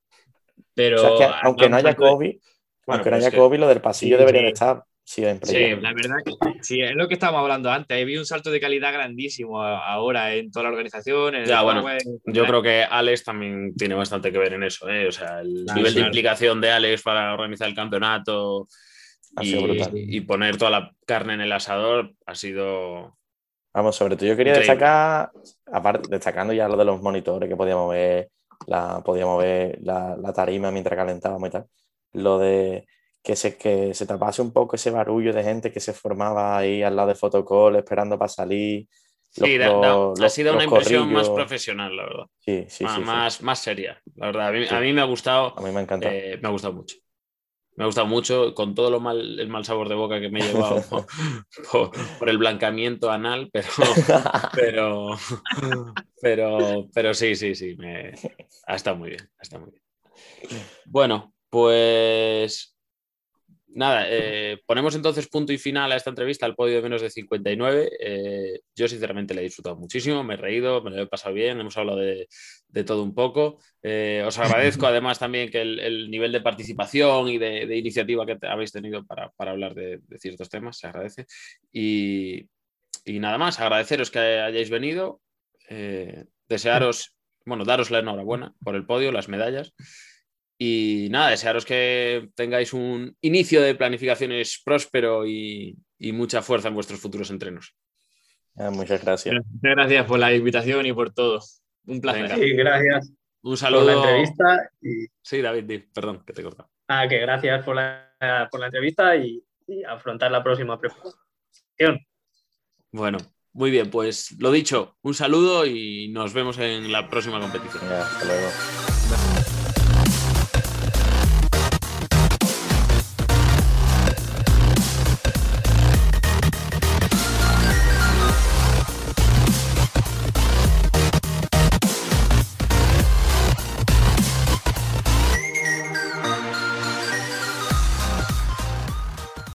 Pero o sea, que, aunque no haya COVID, bueno, aunque no haya COVID, lo del pasillo sí, debería de estar siempre. Sí, ya. la verdad que sí, es lo que estábamos hablando antes. He un salto de calidad grandísimo ahora en toda la organización. En ya, bueno, web, yo creo que Alex también tiene bastante que ver en eso. ¿eh? O sea, el claro, nivel claro. de implicación de Alex para organizar el campeonato y, y, poner toda la carne en el asador ha sido. Vamos, sobre todo yo quería increíble. destacar, aparte, destacando ya lo de los monitores que podíamos ver, la, podíamos ver la, la tarima mientras calentábamos y tal. Lo de que se, que se tapase un poco ese barullo de gente que se formaba ahí al lado de Fotocall esperando para salir. Los, sí, da, da, los, ha sido una impresión corrillos. más profesional, la verdad. Sí, sí, más, sí, más, más, seria, la verdad. A mí, sí. a mí, me ha gustado. A mí me ha encantado. Eh, me ha gustado mucho. Me ha gustado mucho, con todo lo mal, el mal sabor de boca que me he llevado por, por, por, el blancamiento anal, pero, pero, pero, pero sí, sí, sí, me, ha estado muy bien, ha estado muy bien. Bueno, pues nada, eh, ponemos entonces punto y final a esta entrevista al podio de menos de 59. Eh, yo sinceramente le he disfrutado muchísimo, me he reído, me lo he pasado bien, hemos hablado de, de todo un poco. Eh, os agradezco además también que el, el nivel de participación y de, de, iniciativa que habéis tenido para, para hablar de, de, ciertos temas, se agradece. Y, y, nada más, agradeceros que hayáis venido, eh, desearos, bueno, daros la enhorabuena por el podio, las medallas. Y nada, desearos que tengáis un inicio de planificaciones próspero y, y mucha fuerza en vuestros futuros entrenos. Ah, muchas gracias. Muchas gracias por la invitación y por todo. Un placer. Sí, gracias. Un saludo. Por la entrevista. Y... Sí, David, perdón, que te he cortado. Ah, que gracias por la, por la entrevista y, y afrontar la próxima preparación. Bueno, muy bien, pues lo dicho, un saludo y nos vemos en la próxima competición. Ya, hasta luego.